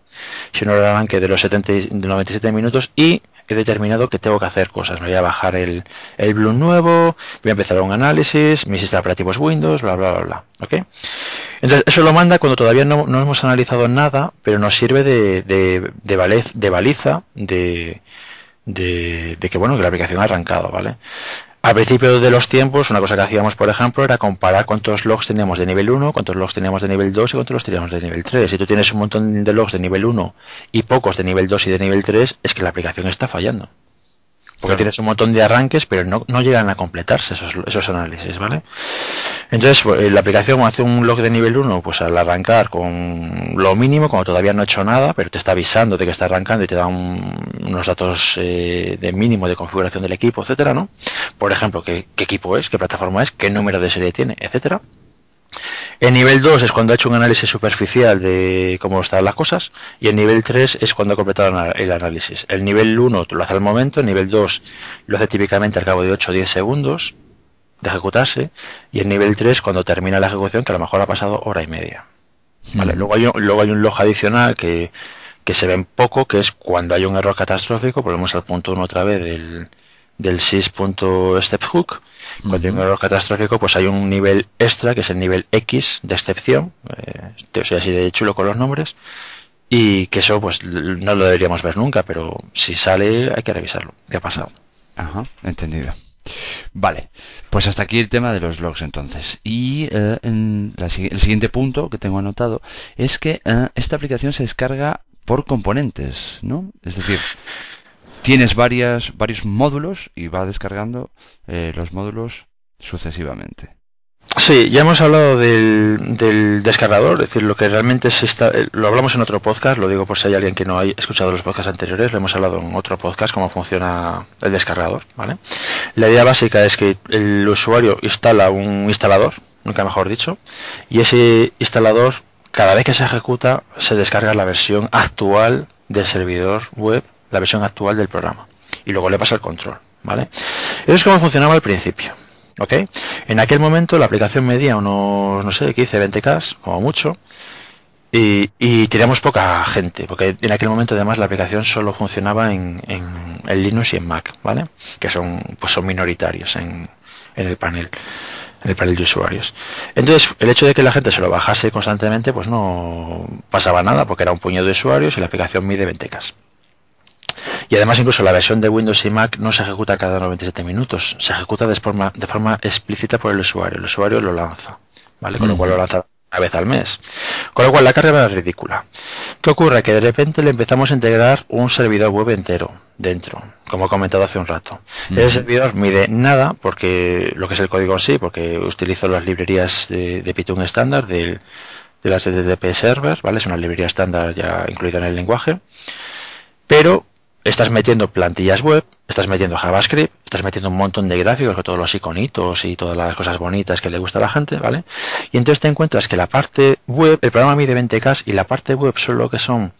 sino un arranque de los 70, de 97 minutos y he determinado que tengo que hacer cosas. Me voy a bajar el, el Bloom nuevo, voy a empezar un análisis, mi sistema operativo es Windows, bla, bla, bla, bla. ¿Ok? Entonces, eso lo manda cuando todavía no, no hemos analizado nada, pero nos sirve de, de, de, de baliza de, de, que, bueno, que la aplicación ha arrancado, ¿vale? Al principio de los tiempos, una cosa que hacíamos, por ejemplo, era comparar cuántos logs teníamos de nivel 1, cuántos logs teníamos de nivel 2 y cuántos logs teníamos de nivel 3. Si tú tienes un montón de logs de nivel 1 y pocos de nivel 2 y de nivel 3, es que la aplicación está fallando. Porque tienes un montón de arranques, pero no, no llegan a completarse esos, esos análisis, ¿vale? Entonces, pues, la aplicación hace un log de nivel 1, pues al arrancar con lo mínimo, cuando todavía no ha hecho nada, pero te está avisando de que está arrancando y te da unos datos eh, de mínimo de configuración del equipo, etcétera, ¿no? Por ejemplo, qué, qué equipo es, qué plataforma es, qué número de serie tiene, etcétera. El nivel 2 es cuando ha hecho un análisis superficial de cómo están las cosas y el nivel 3 es cuando ha completado el análisis. El nivel 1 lo hace al momento, el nivel 2 lo hace típicamente al cabo de 8 o 10 segundos de ejecutarse y el nivel 3 cuando termina la ejecución que a lo mejor ha pasado hora y media. Vale, luego, hay un, luego hay un log adicional que, que se ve en poco, que es cuando hay un error catastrófico, volvemos al punto 1 otra vez del, del sys.stephook cuando hay un error catastrófico, pues hay un nivel extra, que es el nivel X de excepción, eh, soy así de chulo con los nombres, y que eso pues no lo deberíamos ver nunca, pero si sale hay que revisarlo. ¿Qué ha pasado? Ajá, entendido. Vale, pues hasta aquí el tema de los logs entonces. Y eh, en el siguiente punto que tengo anotado es que eh, esta aplicación se descarga por componentes, ¿no? Es decir, tienes varias, varios módulos y va descargando eh, los módulos sucesivamente. Sí, ya hemos hablado del, descargador, es decir, lo que realmente se está, eh, lo hablamos en otro podcast, lo digo por si hay alguien que no ha escuchado los podcasts anteriores, lo hemos hablado en otro podcast cómo funciona el descargador, ¿vale? La idea básica es que el usuario instala un instalador, nunca mejor dicho, y ese instalador cada vez que se ejecuta se descarga la versión actual del servidor web la versión actual del programa. Y luego le pasa el control, ¿vale? Eso es como funcionaba al principio, ¿ok? En aquel momento la aplicación medía unos, no sé, 15, 20K, como mucho, Y, y teníamos poca gente, porque en aquel momento además la aplicación solo funcionaba en, en, Linux y en Mac, ¿vale? Que son, pues son minoritarios en, en el panel en el panel de usuarios. Entonces, el hecho de que la gente se lo bajase constantemente, pues no pasaba nada, porque era un puñado de usuarios y la aplicación mide 20K. Y además incluso la versión de Windows y Mac no se ejecuta cada 97 minutos, se ejecuta de forma, de forma explícita por el usuario. El usuario lo lanza, ¿vale? Con lo cual lo lanza una vez al mes. Con lo cual la carga era ridícula. ¿Qué ocurre? Que de repente le empezamos a integrar un servidor web entero dentro, como he comentado hace un rato. El servidor mide nada, porque lo que es el código en sí, porque utilizo las librerías de, Python estándar de las DTP server, ¿vale? Es una librería estándar ya incluida en el lenguaje. Pero estás metiendo plantillas web, estás metiendo JavaScript, estás metiendo un montón de gráficos con todos los iconitos y todas las cosas bonitas que le gusta a la gente, ¿vale? Y entonces te encuentras que la parte web, el programa mide 20K y la parte web solo que son,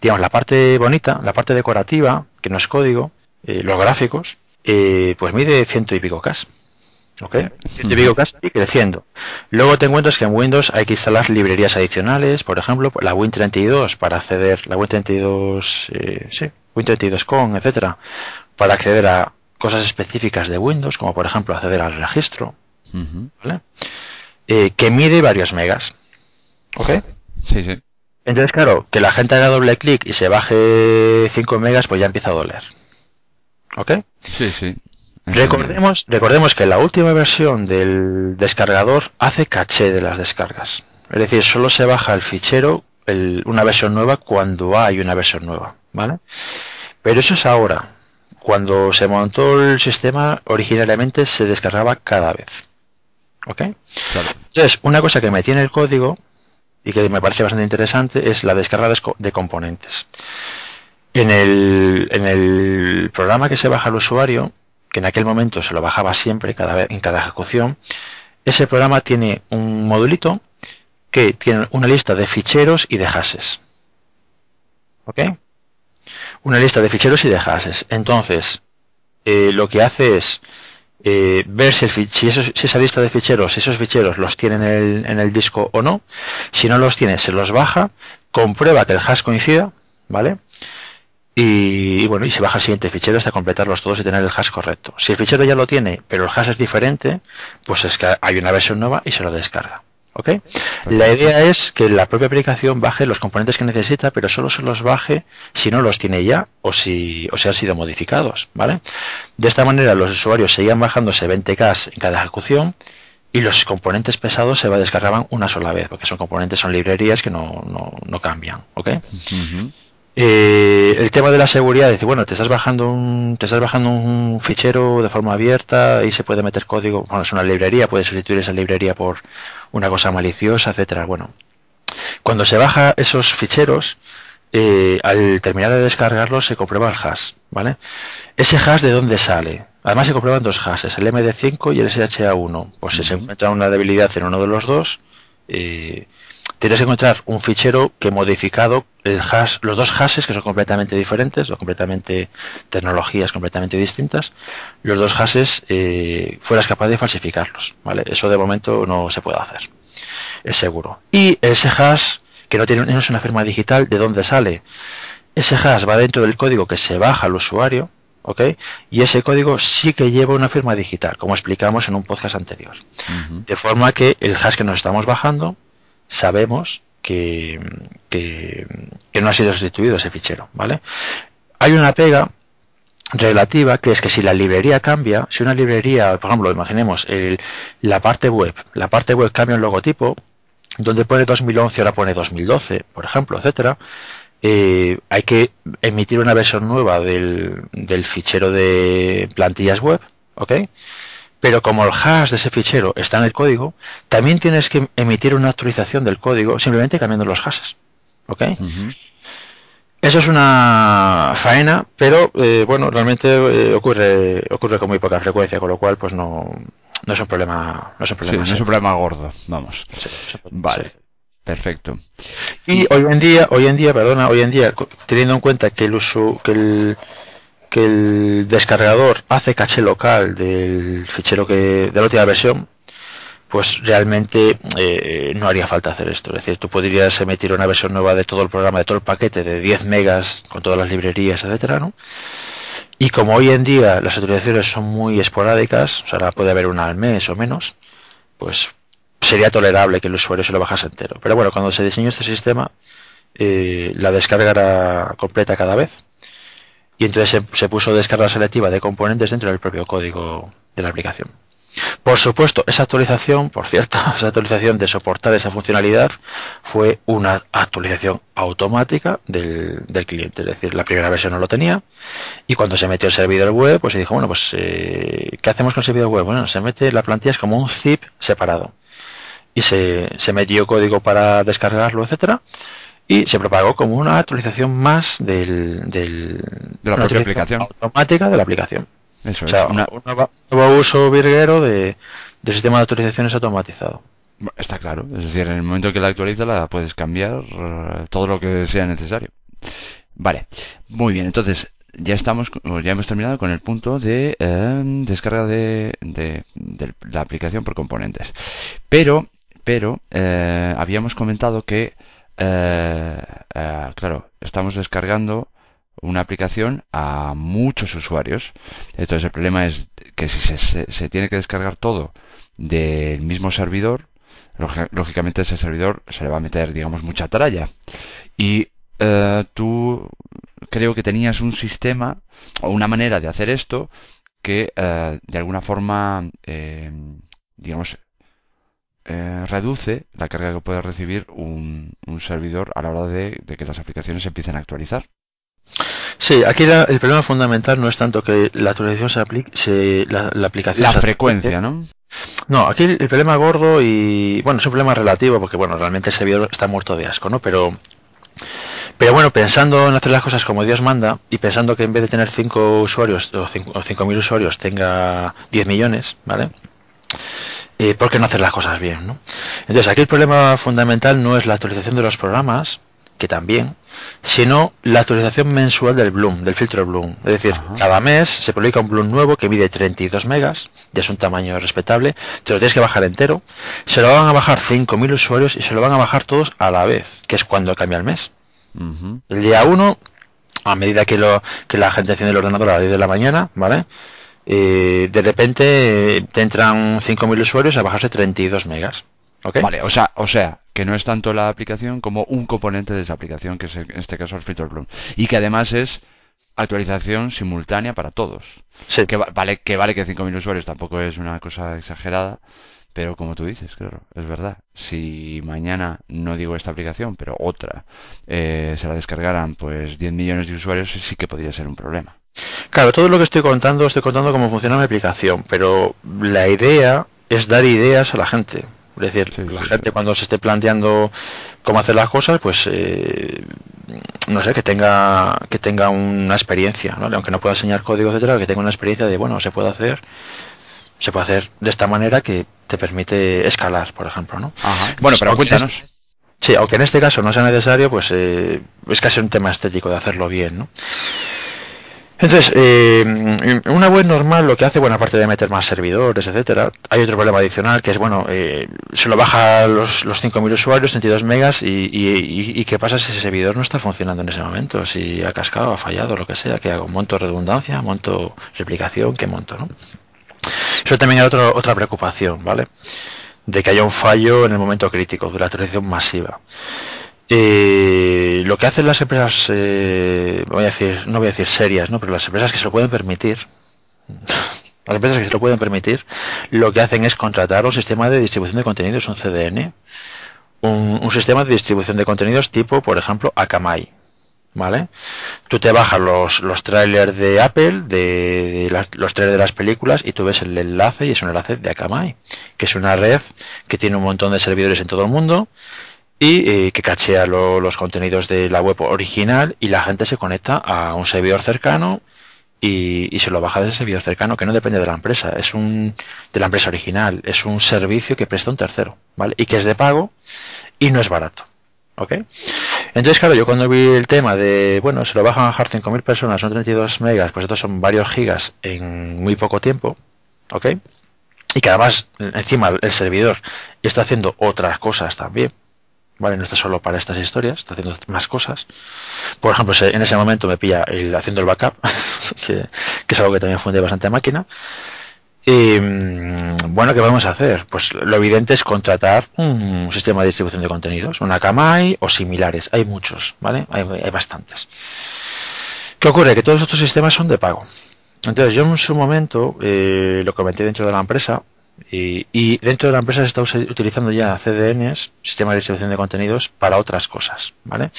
digamos, la parte bonita, la parte decorativa, que no es código, eh, los gráficos, eh, pues mide ciento y pico K. ¿Ok? Ciento y pico K y creciendo. Luego te encuentras que en Windows hay que instalar librerías adicionales, por ejemplo, la Win32 para acceder, la Win32, eh, sí, Win32con, etcétera, para acceder a cosas específicas de Windows, como por ejemplo acceder al registro, ¿vale? Eh, que mide varios megas. ¿Ok? Sí, sí. Entonces, claro, que la gente haga doble clic y se baje 5 megas, pues ya empieza a doler. ¿Ok? Sí, sí. Recordemos, recordemos que la última versión del descargador hace caché de las descargas. Es decir, solo se baja el fichero una versión nueva cuando hay una versión nueva, ¿vale? Pero eso es ahora. Cuando se montó el sistema, originalmente se descargaba cada vez. ¿Ok? Entonces, una cosa que me tiene el código y que me parece bastante interesante es la descarga de componentes. En el, en el programa que se baja al usuario, que en aquel momento se lo bajaba siempre cada vez, en cada ejecución, ese programa tiene un modulito que tiene una lista de ficheros y de hashes. ¿Ok? Una lista de ficheros y de hashes. Entonces, eh, lo que hace es eh, ver si, si, esa lista de ficheros, esos ficheros los tiene en el, disco o no. Si no los tiene, se los baja, comprueba que el hash coincida, ¿vale? Y, bueno, y se baja el siguiente fichero hasta completarlos todos y tener el hash correcto. Si el fichero ya lo tiene, pero el hash es diferente, pues es que hay una versión nueva y se lo descarga. ¿Ok? La idea es que la propia aplicación baje los componentes que necesita, pero solo se los baje si no los tiene ya o si, o si han sido modificados, ¿vale? De esta manera los usuarios seguían bajándose 20K en cada ejecución y los componentes pesados se descargaban una sola vez, porque son componentes, son librerías que no, no, cambian, ¿ok? Eh, el tema de la seguridad, dice, bueno, te estás bajando un, te estás bajando un fichero de forma abierta y se puede meter código, bueno, es una librería, puedes sustituir esa librería por una cosa maliciosa, etcétera. Bueno, cuando se baja esos ficheros, eh, al terminar de descargarlos se comprueba el hash, ¿vale? Ese hash de dónde sale. Además se comprueban dos hashes, el MD5 y el SHA1. Pues si se encuentra una debilidad en uno de los dos, eh, tienes que encontrar un fichero que modificado el hash, los dos hashes que son completamente diferentes o completamente tecnologías completamente distintas, los dos hashes eh, fueras capaz de falsificarlos, ¿vale? Eso de momento no se puede hacer, es seguro. Y ese hash que no tiene no es una firma digital, ¿de dónde sale? Ese hash va dentro del código que se baja al usuario, ¿ok? Y ese código sí que lleva una firma digital, como explicamos en un podcast anterior. De forma que el hash que nos estamos bajando sabemos que, que, no ha sido sustituido ese fichero, ¿vale? Hay una pega relativa que es que si la librería cambia, si una librería, por ejemplo, imaginemos la parte web, la parte web cambia un logotipo, donde pone 2011 ahora pone 2012, por ejemplo, etcétera, eh, hay que emitir una versión nueva del, del fichero de plantillas web, ¿ok? Pero como el hash de ese fichero está en el código, también tienes que emitir una actualización del código simplemente cambiando los hashes. ¿Ok? Eso es una faena, pero eh, bueno, realmente eh, ocurre ocurre con muy poca frecuencia, con lo cual pues no, no es un problema no es un problema, no es un problema gordo, vamos. vale. Perfecto. Y hoy en día, hoy en día, perdona, hoy en día, teniendo en cuenta que el uso, que el, que el descargador hace caché local del fichero que de la última versión, pues realmente eh, no haría falta hacer esto. Es decir, tú podrías emitir una versión nueva de todo el programa, de todo el paquete de 10 megas con todas las librerías, etcétera, ¿no? Y como hoy en día las actualizaciones son muy esporádicas, o sea, puede haber una al mes o menos, pues sería tolerable que el usuario se lo bajase entero. Pero bueno, cuando se diseñó este sistema, eh, la descarga era completa cada vez y entonces se, puso descarga selectiva de componentes dentro del propio código de la aplicación. Por supuesto, esa actualización, por cierto, esa actualización de soportar esa funcionalidad fue una actualización automática del, cliente. Es decir, la primera versión no lo tenía y cuando se metió el servidor web, pues se dijo, bueno, pues eh, ¿qué hacemos con el servidor web? Bueno, se mete la plantilla es como un zip separado y se, se metió código para descargarlo, etcétera y se propagó como una actualización más del, del de la propia aplicación automática de la aplicación. Eso o sea, un nuevo uso virguero de, del sistema de actualizaciones automatizado. Está claro, es decir, en el momento que la actualiza la puedes cambiar eh, todo lo que sea necesario. Vale, muy bien, entonces ya estamos, ya hemos terminado con el punto de eh, descarga de, de, la aplicación por componentes. Pero, pero eh, habíamos comentado que eh, eh, claro, estamos descargando una aplicación a muchos usuarios. Entonces el problema es que si se, tiene que descargar todo del mismo servidor, lógicamente ese servidor se le va a meter, digamos, mucha tralla. Y eh, tú creo que tenías un sistema o una manera de hacer esto que de alguna forma, digamos, eh, reduce la carga que puede recibir un, servidor a la hora de, que las aplicaciones empiecen a actualizar. Sí, aquí el problema fundamental no es tanto que la actualización se aplique, la, aplicación... La frecuencia, ¿no? No, aquí el problema gordo y... Bueno, es un problema relativo porque, bueno, realmente el servidor está muerto de asco, ¿no? Pero... Pero bueno, pensando en hacer las cosas como Dios manda y pensando que en vez de tener 5 usuarios o 5.000 usuarios tenga 10 millones, ¿vale? Eh, ¿por qué no hacer las cosas bien? ¿no? Entonces, aquí el problema fundamental no es la actualización de los programas, que también, sino la actualización mensual del Bloom, del filtro Bloom. Es decir, cada mes se publica un Bloom nuevo que mide 32 megas, ya es un tamaño respetable, te lo tienes que bajar entero, se lo van a bajar 5.000 usuarios y se lo van a bajar todos a la vez, que es cuando cambia el mes. El día 1, a medida que, lo, que la gente enciende el ordenador a las 10 de la mañana, ¿vale? Eh, de repente te entran 5.000 usuarios a bajarse 32 megas. Vale, o sea, o sea, que no es tanto la aplicación como un componente de esa aplicación, que es en este caso el Filter Bloom. Y que además es actualización simultánea para todos. Que vale que vale que 5.000 usuarios tampoco es una cosa exagerada, pero como tú dices, claro, es verdad. Si mañana, no digo esta aplicación, pero otra, eh, se la descargaran pues 10 millones de usuarios, sí que podría ser un problema. Claro, todo lo que estoy contando, estoy contando cómo funciona mi aplicación, pero la idea es dar ideas a la gente. Es decir, la gente cuando se esté planteando cómo hacer las cosas, pues eh, no sé, que tenga que tenga una experiencia, aunque no pueda enseñar código, etcétera, que tenga una experiencia de bueno, se puede hacer se puede hacer de esta manera que te permite escalar, por ejemplo, ¿no? Bueno, pero cuéntanos. sí, aunque en este caso no sea necesario, pues eh, es casi un tema estético de hacerlo bien, ¿no? Entonces, eh, una web normal lo que hace, bueno, aparte de meter más servidores, etcétera, hay otro problema adicional que es, bueno, eh, se lo baja los, los 5.000 usuarios, 32 megas, y, y, qué pasa si ese servidor no está funcionando en ese momento, si ha cascado, ha fallado, lo que sea, que hago, monto redundancia, monto replicación, que monto, ¿no? Eso también es otra otra preocupación, ¿vale? De que haya un fallo en el momento crítico de la actualización masiva. Eh, lo que hacen las empresas, eh, voy a decir, no voy a decir serias, ¿no? pero las empresas que se lo pueden permitir, las empresas que se lo pueden permitir, lo que hacen es contratar un sistema de distribución de contenidos, un CDN, un, sistema de distribución de contenidos tipo, por ejemplo, Akamai. ¿Vale? Tú te bajas los, los trailers de Apple, de, los trailers de las películas, y tú ves el enlace, y es un enlace de Akamai, que es una red que tiene un montón de servidores en todo el mundo, y eh, que cachea los contenidos de la web original y la gente se conecta a un servidor cercano y, se lo baja de ese servidor cercano que no depende de la empresa, es un de la empresa original, es un servicio que presta un tercero, ¿vale? Y que es de pago y no es barato. ¿Ok? Entonces, claro, yo cuando vi el tema de, bueno, se lo bajan a bajar 5.000 personas, son 32 megas, pues estos son varios gigas en muy poco tiempo, ¿ok? y que además encima el servidor está haciendo otras cosas también, ¿vale? No está solo para estas historias, está haciendo más cosas. Por ejemplo, en ese momento me pilla el, haciendo el backup, que, es algo que también funde bastante máquina. Y mm, bueno, ¿qué vamos a hacer? Pues lo evidente es contratar un sistema de distribución de contenidos, una Akamai o similares. Hay muchos, ¿vale? Hay, hay bastantes. ¿Qué ocurre? Que todos estos sistemas son de pago. Entonces yo en su momento eh, lo comenté dentro de la empresa y, dentro de la empresa se está utilizando ya CDNs, sistema de distribución de contenidos, para otras cosas, ¿vale?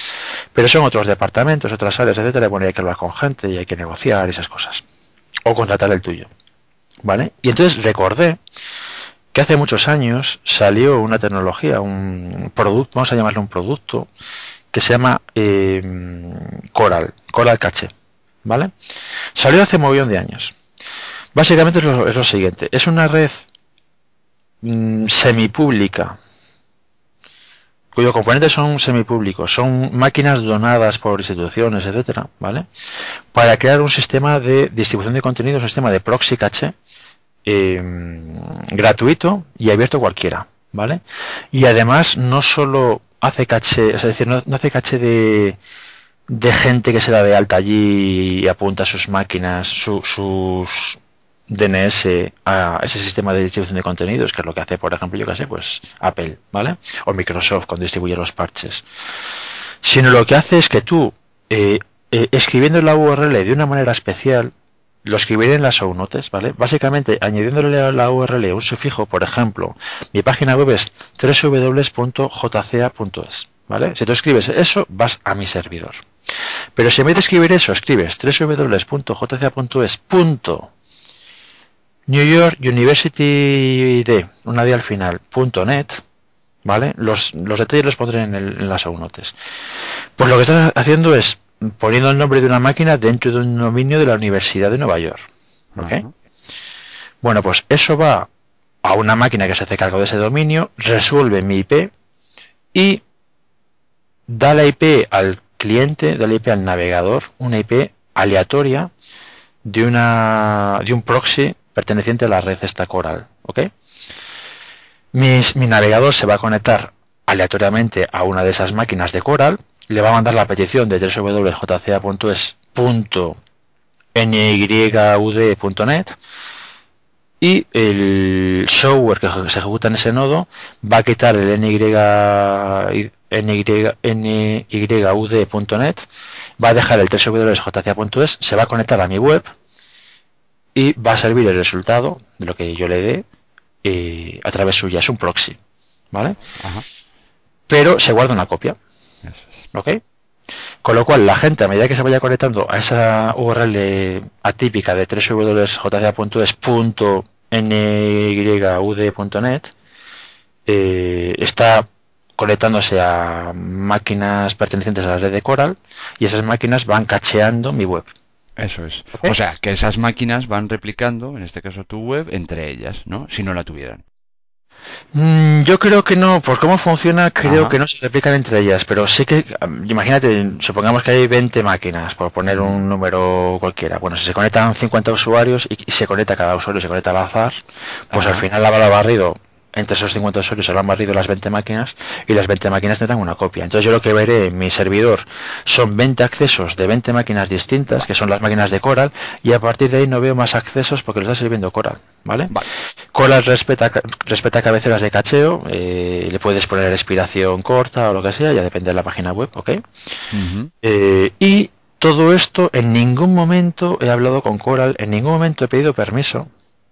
Pero son otros departamentos, otras áreas, etcétera, bueno, hay que hablar con gente y hay que negociar esas cosas. O contratar el tuyo, ¿vale? Y entonces recordé que hace muchos años salió una tecnología, un producto, vamos a llamarlo un producto, que se llama eh, Coral, Coral Cache, ¿vale? Salió hace un millón de años. Básicamente es lo, siguiente, es una red mm, semipública cuyos componentes son semipúblicos, son máquinas donadas por instituciones, etcétera, ¿vale? Para crear un sistema de distribución de contenido, un sistema de proxy caché em, gratuito y abierto cualquiera, ¿vale? Y además no solo hace caché, es decir, no hace caché de de gente que se da de alta allí y apunta sus máquinas, sus DNS a ese sistema de distribución de contenidos, que es lo que hace, por ejemplo, yo que sé, pues Apple, ¿vale? O Microsoft cuando distribuye los parches. Sino lo que hace es que tú, eh, eh, escribiendo la URL de una manera especial, lo escribiré en las show ¿vale? Básicamente, añadiéndole a la URL un sufijo, por ejemplo, mi página web es www.jca.es, ¿vale? Si tú escribes eso, vas a mi servidor. Pero si en vez de escribir eso, escribes www.jca.es. New York University de una día al final punto net, ¿vale? Los, detalles los pondré en, las show notes. Pues lo que estás haciendo es poniendo el nombre de una máquina dentro de un dominio de la Universidad de Nueva York. ¿Ok? Bueno, pues eso va a una máquina que se hace cargo de ese dominio, resuelve mi IP y da la IP al cliente de la IP al navegador una IP aleatoria de, una, de un proxy perteneciente a la red esta Coral. ¿ok? Mi, navegador se va a conectar aleatoriamente a una de esas máquinas de Coral, le va a mandar la petición de www.jca.es.nyud.net y el software que se ejecuta en ese nodo va a quitar el ny nyud.net, va a dejar el www.jca.es, se va a conectar a mi web y va a servir el resultado de lo que yo le dé a través suya. Es un proxy, ¿vale? Pero se guarda una copia. ¿Ok? Con lo cual, la gente, a medida que se vaya conectando a esa URL atípica de www.jca.es.nyud.net, eh, está conectándose a máquinas pertenecientes a la red de Coral y esas máquinas van cacheando mi web. Eso es. O sea, que esas máquinas van replicando, en este caso tu web, entre ellas, ¿no? Si no la tuvieran. Mm, yo creo que no, por cómo funciona, creo que no se replican entre ellas, pero sí que, imagínate, supongamos que hay 20 máquinas, por poner un número cualquiera. Bueno, si se conectan 50 usuarios y, se conecta cada usuario, se conecta al azar, pues al final la bala barrido entre esos 50 usuarios se han barrido las 20 máquinas y las 20 máquinas tendrán una copia. Entonces yo lo que veré en mi servidor son 20 accesos de 20 máquinas distintas, que son las máquinas de Coral, y a partir de ahí no veo más accesos porque lo está sirviendo Coral. ¿vale? Coral respeta, respeta cabeceras de cacheo, eh, le puedes poner expiración corta o lo que sea, ya depende de la página web, ¿ok? Eh, y todo esto en ningún momento he hablado con Coral, en ningún momento he pedido permiso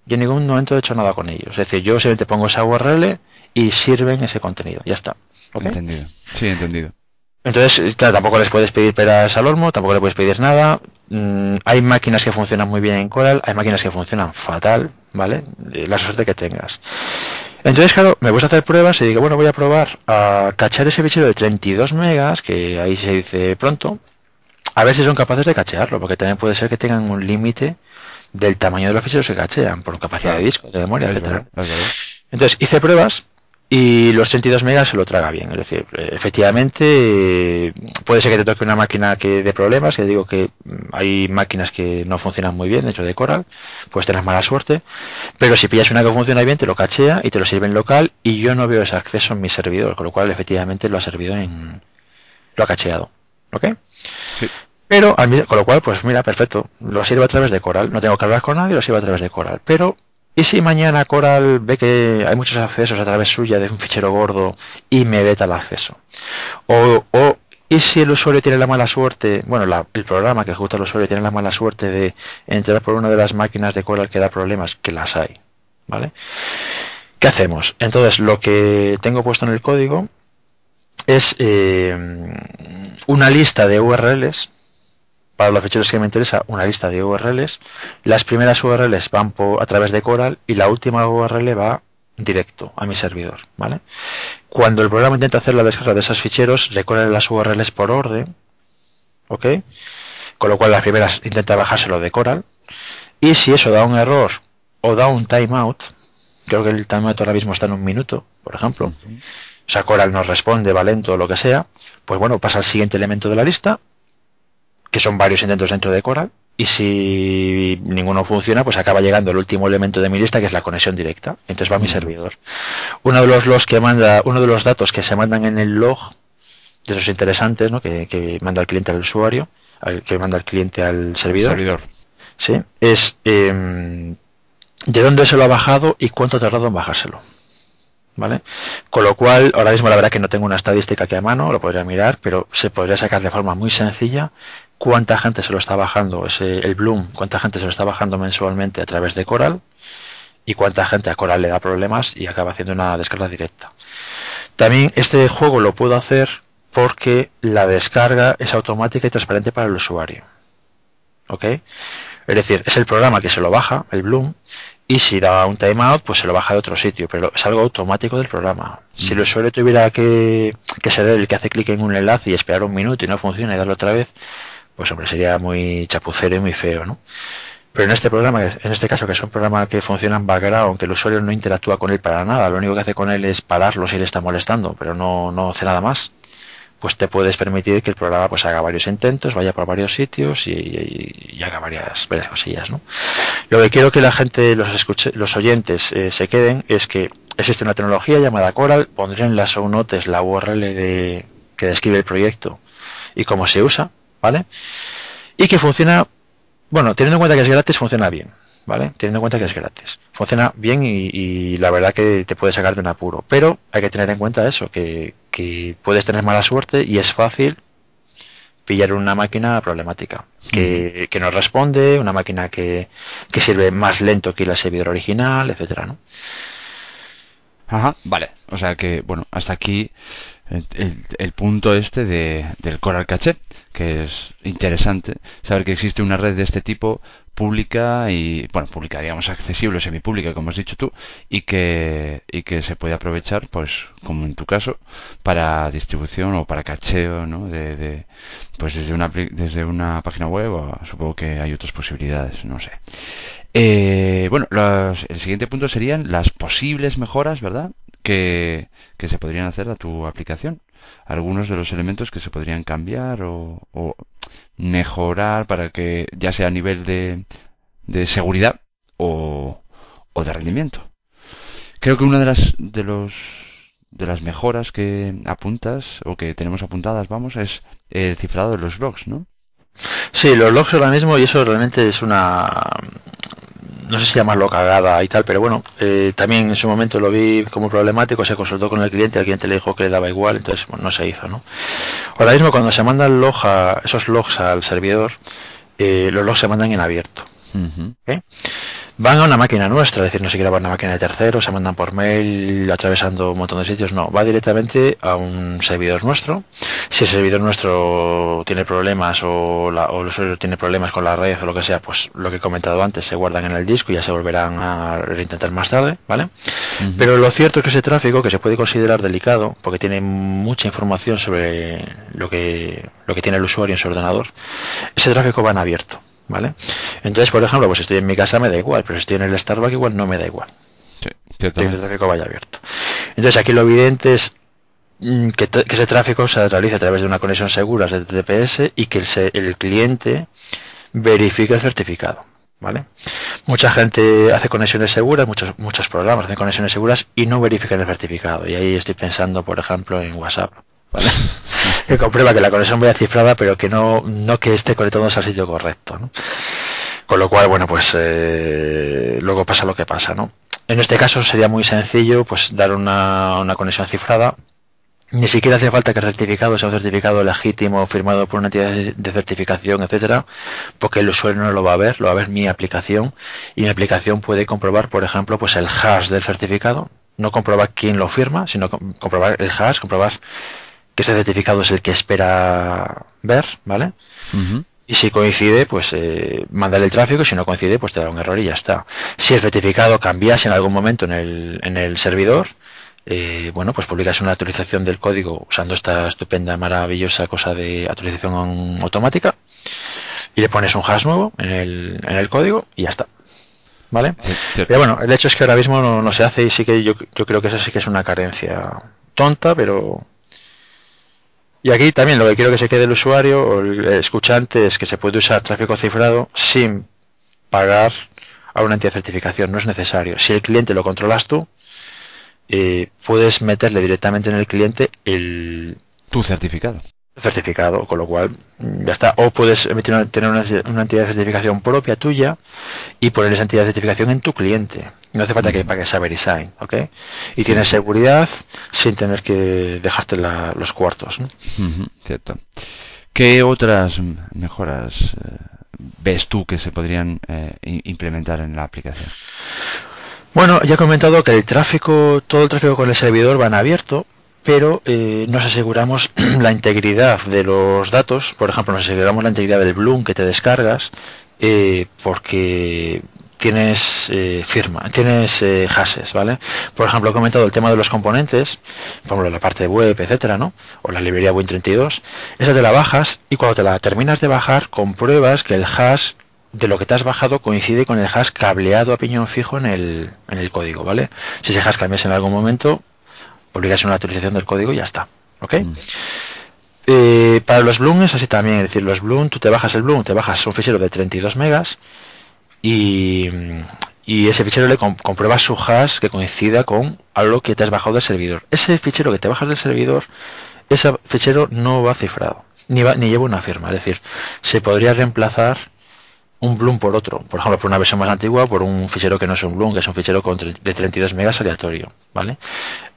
y en ningún momento he hecho nada con ellos. Es decir, yo simplemente pongo esa URL y sirven ese contenido. Ya está. Entendido. Sí, entendido. Entonces, tampoco les puedes pedir peras al olmo, tampoco le puedes pedir nada. Mm, hay máquinas que funcionan muy bien en Coral, hay máquinas que funcionan fatal, ¿vale? La suerte que tengas. Entonces, claro, me voy a hacer pruebas y digo, bueno, voy a probar a cachar ese fichero de 32 megas, que ahí se dice pronto, a ver si son capaces de cachearlo, porque también puede ser que tengan un límite del tamaño de los ficheros que cachean, por capacidad de disco, de memoria, etcétera. Entonces hice pruebas y los 32 megas se lo traga bien. Es decir, efectivamente, puede ser que te toque una máquina que de problemas, que digo que mm, hay máquinas que no funcionan muy bien dentro de Coral, pues tener mala suerte, pero si pillas una que funciona bien, te lo cachea y te lo sirve en local y yo no veo ese acceso en mi servidor, con lo cual efectivamente lo ha servido en... lo ha cacheado. ¿Ok? Sí. Pero, con lo cual, pues mira, perfecto, lo sirve a través de Coral, no tengo que hablar con nadie, lo sirve a través de Coral, pero ¿Y si mañana Coral ve que hay muchos accesos a través suya de un fichero gordo y me veta el acceso? O, o ¿y si el usuario tiene la mala suerte, bueno, el programa que ejecuta el usuario tiene la mala suerte de entrar por una de las máquinas de Coral que da problemas, que las hay, ¿vale? ¿Qué hacemos? Entonces, lo que tengo puesto en el código es eh, una lista de URLs para los ficheros que me interesa una lista de URLs. Las primeras URLs van por, a través de Coral y la última URL va directo a mi servidor. ¿vale? Cuando el programa intenta hacer la descarga de esos ficheros, recorre las URLs por orden. ¿Ok? Con lo cual las primeras intenta bajárselo de Coral. Y si eso da un error o da un timeout, creo que el timeout ahora mismo está en un minuto, por ejemplo. O sea, Coral nos responde, va lento o lo que sea, pues bueno, pasa al siguiente elemento de la lista que son varios intentos dentro de Coral, y si ninguno funciona, pues acaba llegando el último elemento de mi lista, que es la conexión directa. Entonces va a mi servidor. Uno de los logs que manda, uno de los datos que se mandan en el log, de esos interesantes, ¿no? que, manda el cliente al usuario, al, que manda el cliente al servidor. servidor. Sí, es em, de dónde se lo ha bajado y cuánto ha tardado en bajárselo. ¿vale? Con lo cual, ahora mismo la verdad que no tengo una estadística aquí a mano, lo podría mirar, pero se podría sacar de forma muy sencilla cuánta gente se lo está bajando, ese, el Bloom, cuánta gente se lo está bajando mensualmente a través de Coral y cuánta gente a Coral le da problemas y acaba haciendo una descarga directa. También este juego lo puedo hacer porque la descarga es automática y transparente para el usuario. ¿Ok? Es decir, es el programa que se lo baja, el Bloom, y si da un timeout, pues se lo baja de otro sitio, pero es algo automático del programa. Si el mm. usuario tuviera que, que ser el que hace clic en un enlace y esperar un minuto y no funciona y darlo otra vez, pues hombre, sería muy chapucero y muy feo, ¿no? Pero en este programa, en este caso que es un programa que funciona en background, que el usuario no interactúa con él para nada, lo único que hace con él es pararlo si le está molestando, pero no, no hace nada más pues te puedes permitir que el programa pues haga varios intentos, vaya por varios sitios y, haga varias, varias cosillas, ¿no? Lo que quiero que la gente, los escuche, los oyentes eh, se queden es que existe una tecnología llamada Coral, pondré en las show notes la URL de, que describe el proyecto y cómo se usa, ¿vale? Y que funciona, bueno, teniendo en cuenta que es gratis, funciona bien. ¿vale? Teniendo en cuenta que es gratis. Funciona bien y, la verdad que te puede sacar de un apuro. Pero hay que tener en cuenta eso, que, puedes tener mala suerte y es fácil pillar una máquina problemática que, que no responde, una máquina que, que, sirve más lento que la servidor original, etcétera, ¿no? Ajá, vale. O sea que, bueno, hasta aquí el, punto este de, del Coral Caché, que es interesante saber que existe una red de este tipo pública y, bueno, pública, digamos, accesible, semipública, como has dicho tú, y que, y que se puede aprovechar, pues, como en tu caso, para distribución o para cacheo, ¿no? De, pues desde una, desde una página web, o supongo que hay otras posibilidades, no sé. Eh, bueno, el siguiente punto serían las posibles mejoras, ¿verdad? Que, que se podrían hacer a tu aplicación. Algunos de los elementos que se podrían cambiar o, o mejorar para que ya sea a nivel de, de seguridad o, o de rendimiento. Creo que una de las de los de las mejoras que apuntas o que tenemos apuntadas, vamos, es el cifrado de los logs, ¿no? Sí, los logs ahora mismo y eso realmente es una no sé si llamarlo cagada y tal, pero bueno, eh, también en su momento lo vi como problemático, se consultó con el cliente, el cliente le dijo que le daba igual, entonces no se hizo, ¿no? Ahora mismo cuando se mandan log esos logs al servidor, eh, los logs se mandan en abierto van a una máquina nuestra, es decir, no se quiere a una máquina de tercero, se mandan por mail atravesando un montón de sitios, no, va directamente a un servidor nuestro. Si el servidor nuestro tiene problemas o, la, o el usuario tiene problemas con la red o lo que sea, pues lo que he comentado antes, se guardan en el disco y ya se volverán a intentar más tarde, ¿vale? Pero lo cierto es que ese tráfico, que se puede considerar delicado, porque tiene mucha información sobre lo que, lo que tiene el usuario en su ordenador, ese tráfico va en abierto. ¿Vale? Entonces, por ejemplo, pues estoy en mi casa me da igual, pero si estoy en el Starbucks igual no me da igual. Sí, que el tráfico vaya abierto. Entonces aquí lo evidente es mm, que, ese tráfico se realice a través de una conexión segura de TPS y que el, cliente verifique el certificado. ¿Vale? Mucha gente hace conexiones seguras, muchos, muchos programas hacen conexiones seguras y no verifican el certificado. Y ahí estoy pensando, por ejemplo, en WhatsApp. que comprueba que la conexión vaya cifrada, pero que no, no que esté conectándose al sitio correcto. Con lo cual, bueno, pues eh, luego pasa lo que pasa, ¿no? En este caso sería muy sencillo, pues dar una, una conexión cifrada. Ni siquiera hace falta que el certificado sea un certificado legítimo firmado por una entidad de certificación, etcétera, porque el usuario no lo va a ver, lo va a ver mi aplicación y mi aplicación puede comprobar, por ejemplo, pues el hash del certificado, no comprobar quién lo firma, sino comprobar el hash, comprobar que ese certificado es el que espera ver, ¿vale? Y si coincide, pues eh, mandarle el tráfico, si no coincide, pues te da un error y ya está. Si el certificado cambiase en algún momento en el, en el servidor, eh, bueno, pues publicas una actualización del código usando esta estupenda, maravillosa cosa de actualización automática y le pones un hash nuevo en el, en el código y ya está. ¿Vale? pero bueno, el hecho es que ahora mismo no, no, se hace y sí que yo, yo creo que eso sí que es una carencia tonta, pero y aquí también lo que quiero que se quede el usuario o el escuchante es que se puede usar tráfico cifrado sin pagar a una entidad de certificación. No es necesario. Si el cliente lo controlas tú, eh, puedes meterle directamente en el cliente el tu certificado certificado, con lo cual ya está. O puedes emitir tener una, entidad de certificación propia tuya y poner esa entidad de certificación en tu cliente. No hace falta que pagues a VeriSign, ¿ok? Y tienes seguridad sin tener que dejarte los cuartos. cierto. ¿Qué otras mejoras eh, ves tú que se podrían eh, implementar en la aplicación? Bueno, ya he comentado que el tráfico, todo el tráfico con el servidor va en abierto, pero eh, nos aseguramos la integridad de los datos, por ejemplo, nos aseguramos la integridad del Bloom que te descargas, eh, porque tienes eh, firma, tienes eh, hashes, ¿vale? Por ejemplo, he comentado el tema de los componentes, por ejemplo, la parte web, etcétera, ¿no? O la librería Win32, esa te la bajas y cuando te la terminas de bajar, compruebas que el hash de lo que te has bajado coincide con el hash cableado a piñón fijo en el, en el código, ¿vale? Si ese hash cambias en algún momento, publicas una actualización del código y ya está. ¿Ok? Mm. Eh, para los Bloom es así también, es decir, los Bloom, tú te bajas el Bloom, te bajas un fichero de 32 megas y, ese fichero le compruebas su hash que coincida con algo que te has bajado del servidor. Ese fichero que te bajas del servidor, ese fichero no va cifrado, ni, va, ni lleva una firma, es decir, se podría reemplazar un Bloom por otro, por ejemplo, por una versión más antigua, por un fichero que no es un Bloom, que es un fichero de 32 megas aleatorio, ¿vale?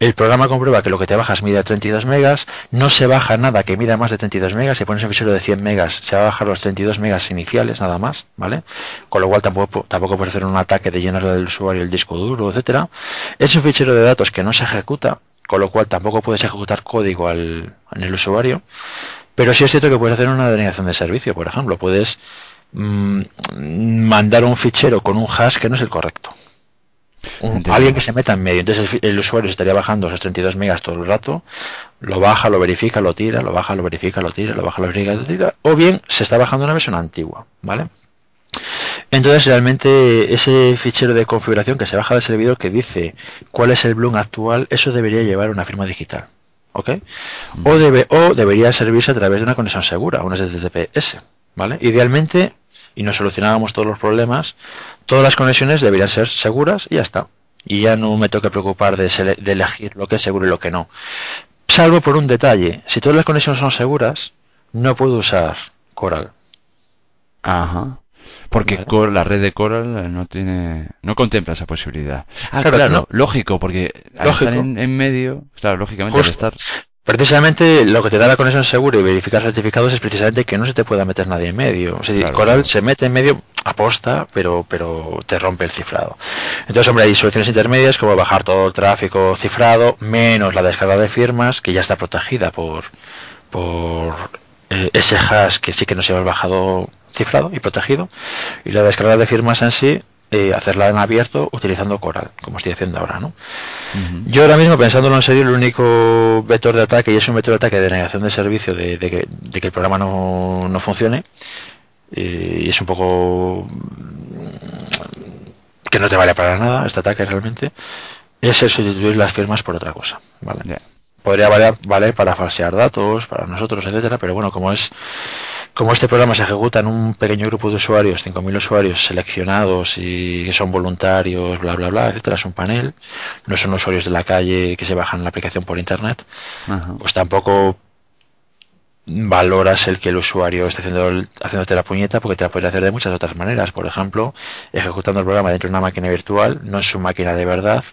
El programa comprueba que lo que te bajas mide 32 megas, no se baja nada que mida más de 32 megas, si pones un fichero de 100 megas, se va a bajar los 32 megas iniciales nada más, ¿vale? Con lo cual tampoco, tampoco puedes hacer un ataque de llenar el usuario el disco duro, etcétera. Es un fichero de datos que no se ejecuta, con lo cual tampoco puedes ejecutar código al, en el usuario, pero sí es cierto que puedes hacer una denegación de servicio, por ejemplo, puedes Mm, mandar un fichero con un hash que no es el correcto. alguien que se meta en medio. Entonces el, usuario estaría bajando esos 32 megas todo el rato, lo baja, lo verifica, lo tira, lo baja, lo verifica, lo tira, lo baja, lo verifica, lo tira, o bien se está bajando una versión antigua, ¿vale? Entonces realmente ese fichero de configuración que se baja del servidor que dice cuál es el Bloom actual, eso debería llevar una firma digital. ¿Ok? O, debe, o debería servirse a través de una conexión segura, una STTPS. ¿vale? Idealmente, y nos solucionábamos todos los problemas, todas las conexiones deberían ser seguras y ya está. Y ya no me tengo que preocupar de, elegir lo que es seguro y lo que no. Salvo por un detalle, si todas las conexiones son seguras, no puedo usar Coral. Ajá. Porque la red de Coral no tiene, no contempla esa posibilidad. Ah, claro, lógico, porque al estar en, medio, claro, lógicamente al estar Precisamente lo que te da la conexión segura y verificar certificados es precisamente que no se te pueda meter nadie en medio. O sea, Coral se mete en medio aposta, pero, pero te rompe el cifrado. Entonces, hombre, hay soluciones intermedias como bajar todo el tráfico cifrado, menos la descarga de firmas, que ya está protegida por, por eh, ese hash que sí que no se ha bajado cifrado y protegido. Y la descarga de firmas en sí eh, hacerla en abierto utilizando Coral, como estoy haciendo ahora, ¿no? Yo ahora mismo, pensándolo en serio, el único vector de ataque, y es un vector de ataque de negación de servicio, de, que, el programa no, no funcione, eh, y es un poco que no te vale para nada este ataque realmente, es el sustituir las firmas por otra cosa, ¿vale? Podría valer, valer para falsear datos, para nosotros, etcétera, pero bueno, como es como este programa se ejecuta en un pequeño grupo de usuarios, 5.000 usuarios seleccionados y que son voluntarios, bla, bla, bla, etcétera, es un panel, no son usuarios de la calle que se bajan la aplicación por internet, pues tampoco valoras el que el usuario esté haciendo, haciéndote la puñeta porque te la puede hacer de muchas otras maneras. Por ejemplo, ejecutando el programa dentro de una máquina virtual, no es su máquina de verdad,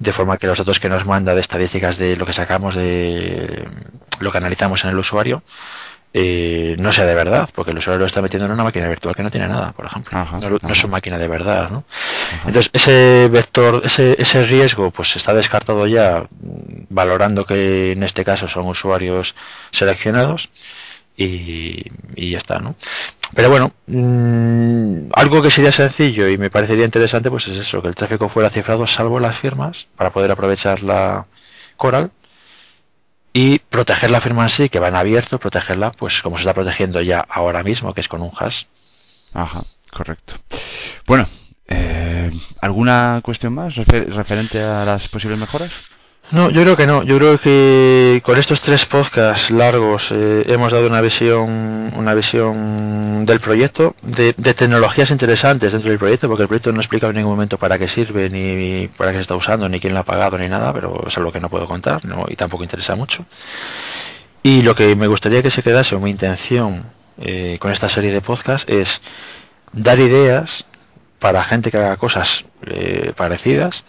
de forma que los datos que nos manda de estadísticas de lo que sacamos de lo que analizamos en el usuario, eh, no sea de verdad, porque el usuario lo está metiendo en una máquina virtual que no tiene nada, por ejemplo. no, es su máquina de verdad, ¿no? Entonces, ese vector, ese, ese riesgo, pues está descartado ya, valorando que en este caso son usuarios seleccionados y, y ya está, ¿no? Pero bueno, mm, algo que sería sencillo y me parecería interesante, pues es eso, que el tráfico fuera cifrado salvo las firmas para poder aprovechar la Coral y proteger la firma en sí, que va en abierto, protegerla, pues como se está protegiendo ya ahora mismo, que es con un hash. Ajá, correcto. Bueno, eh, ¿alguna cuestión más referente a las posibles mejoras? No, yo creo que no. Yo creo que con estos tres podcasts largos eh, hemos dado una visión, una visión del proyecto, de, tecnologías interesantes dentro del proyecto, porque el proyecto no explica en ningún momento para qué sirve, ni para qué se está usando, ni quién lo ha pagado, ni nada, pero es algo que no puedo contar, ¿no? y tampoco interesa mucho. Y lo que me gustaría que se quedase, o mi intención eh, con esta serie de podcasts, es dar ideas para gente que haga cosas eh, parecidas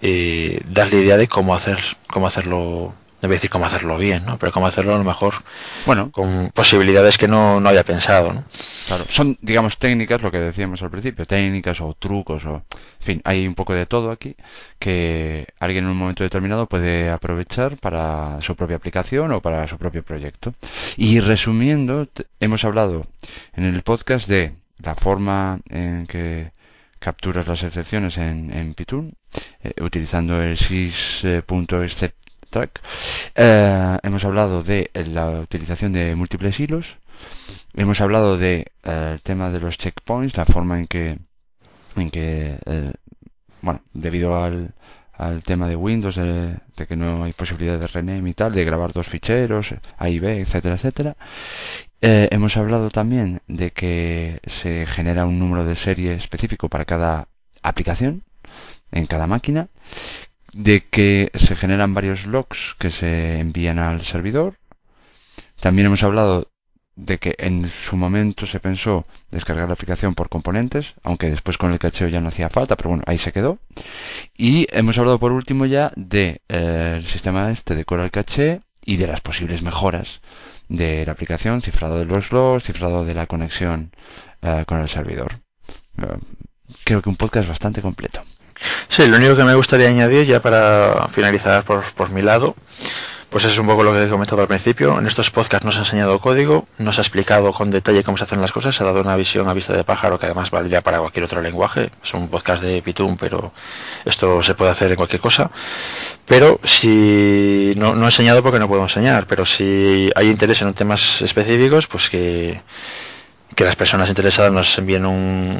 y darle idea de cómo hacer cómo hacerlo no voy a decir cómo hacerlo bien ¿no? pero cómo hacerlo a lo mejor bueno con posibilidades que no, no había pensado ¿no? claro son digamos técnicas lo que decíamos al principio técnicas o trucos o en fin hay un poco de todo aquí que alguien en un momento determinado puede aprovechar para su propia aplicación o para su propio proyecto y resumiendo hemos hablado en el podcast de la forma en que capturas las excepciones en, en Python eh, utilizando el sys.exceptTrack. Eh, hemos hablado de la utilización de múltiples hilos. Hemos hablado de eh, el tema de los checkpoints, la forma en que en que bueno, debido al, al tema de Windows, de, que no hay posibilidad de rename y tal, de grabar dos ficheros, A y B, etcétera, etcétera. Eh, hemos hablado también de que se genera un número de serie específico para cada aplicación en cada máquina, de que se generan varios logs que se envían al servidor. También hemos hablado de que en su momento se pensó descargar la aplicación por componentes, aunque después con el cacheo ya no hacía falta, pero bueno, ahí se quedó. Y hemos hablado por último ya del de, eh, sistema este de Coral Caché y de las posibles mejoras de la aplicación, cifrado de los logs, cifrado de la conexión uh, con el servidor. Uh, creo que un podcast bastante completo. Sí, lo único que me gustaría añadir ya para finalizar por, por mi lado, pues eso es un poco lo que he comentado al principio. En estos podcasts nos ha enseñado código, nos ha explicado con detalle cómo se hacen las cosas, se ha dado una visión a vista de pájaro que además valía para cualquier otro lenguaje. Es un podcast de Python, pero esto se puede hacer en cualquier cosa. Pero si no, no he enseñado porque no puedo enseñar, pero si hay interés en temas específicos, pues que que las personas interesadas nos envíen un,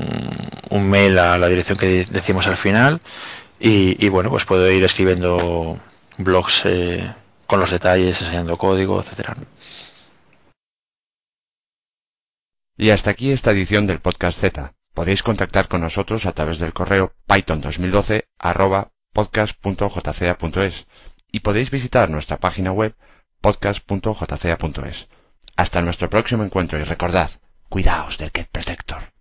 un mail a la dirección que decimos al final y, y bueno, pues puedo ir escribiendo blogs eh, con los detalles, enseñando código, etcétera. Y hasta aquí esta edición del podcast Z. Podéis contactar con nosotros a través del correo python2012 podcast.jca.es y podéis visitar nuestra página web podcast.jca.es. Hasta nuestro próximo encuentro y recordad, Cuidaos del Get Protector.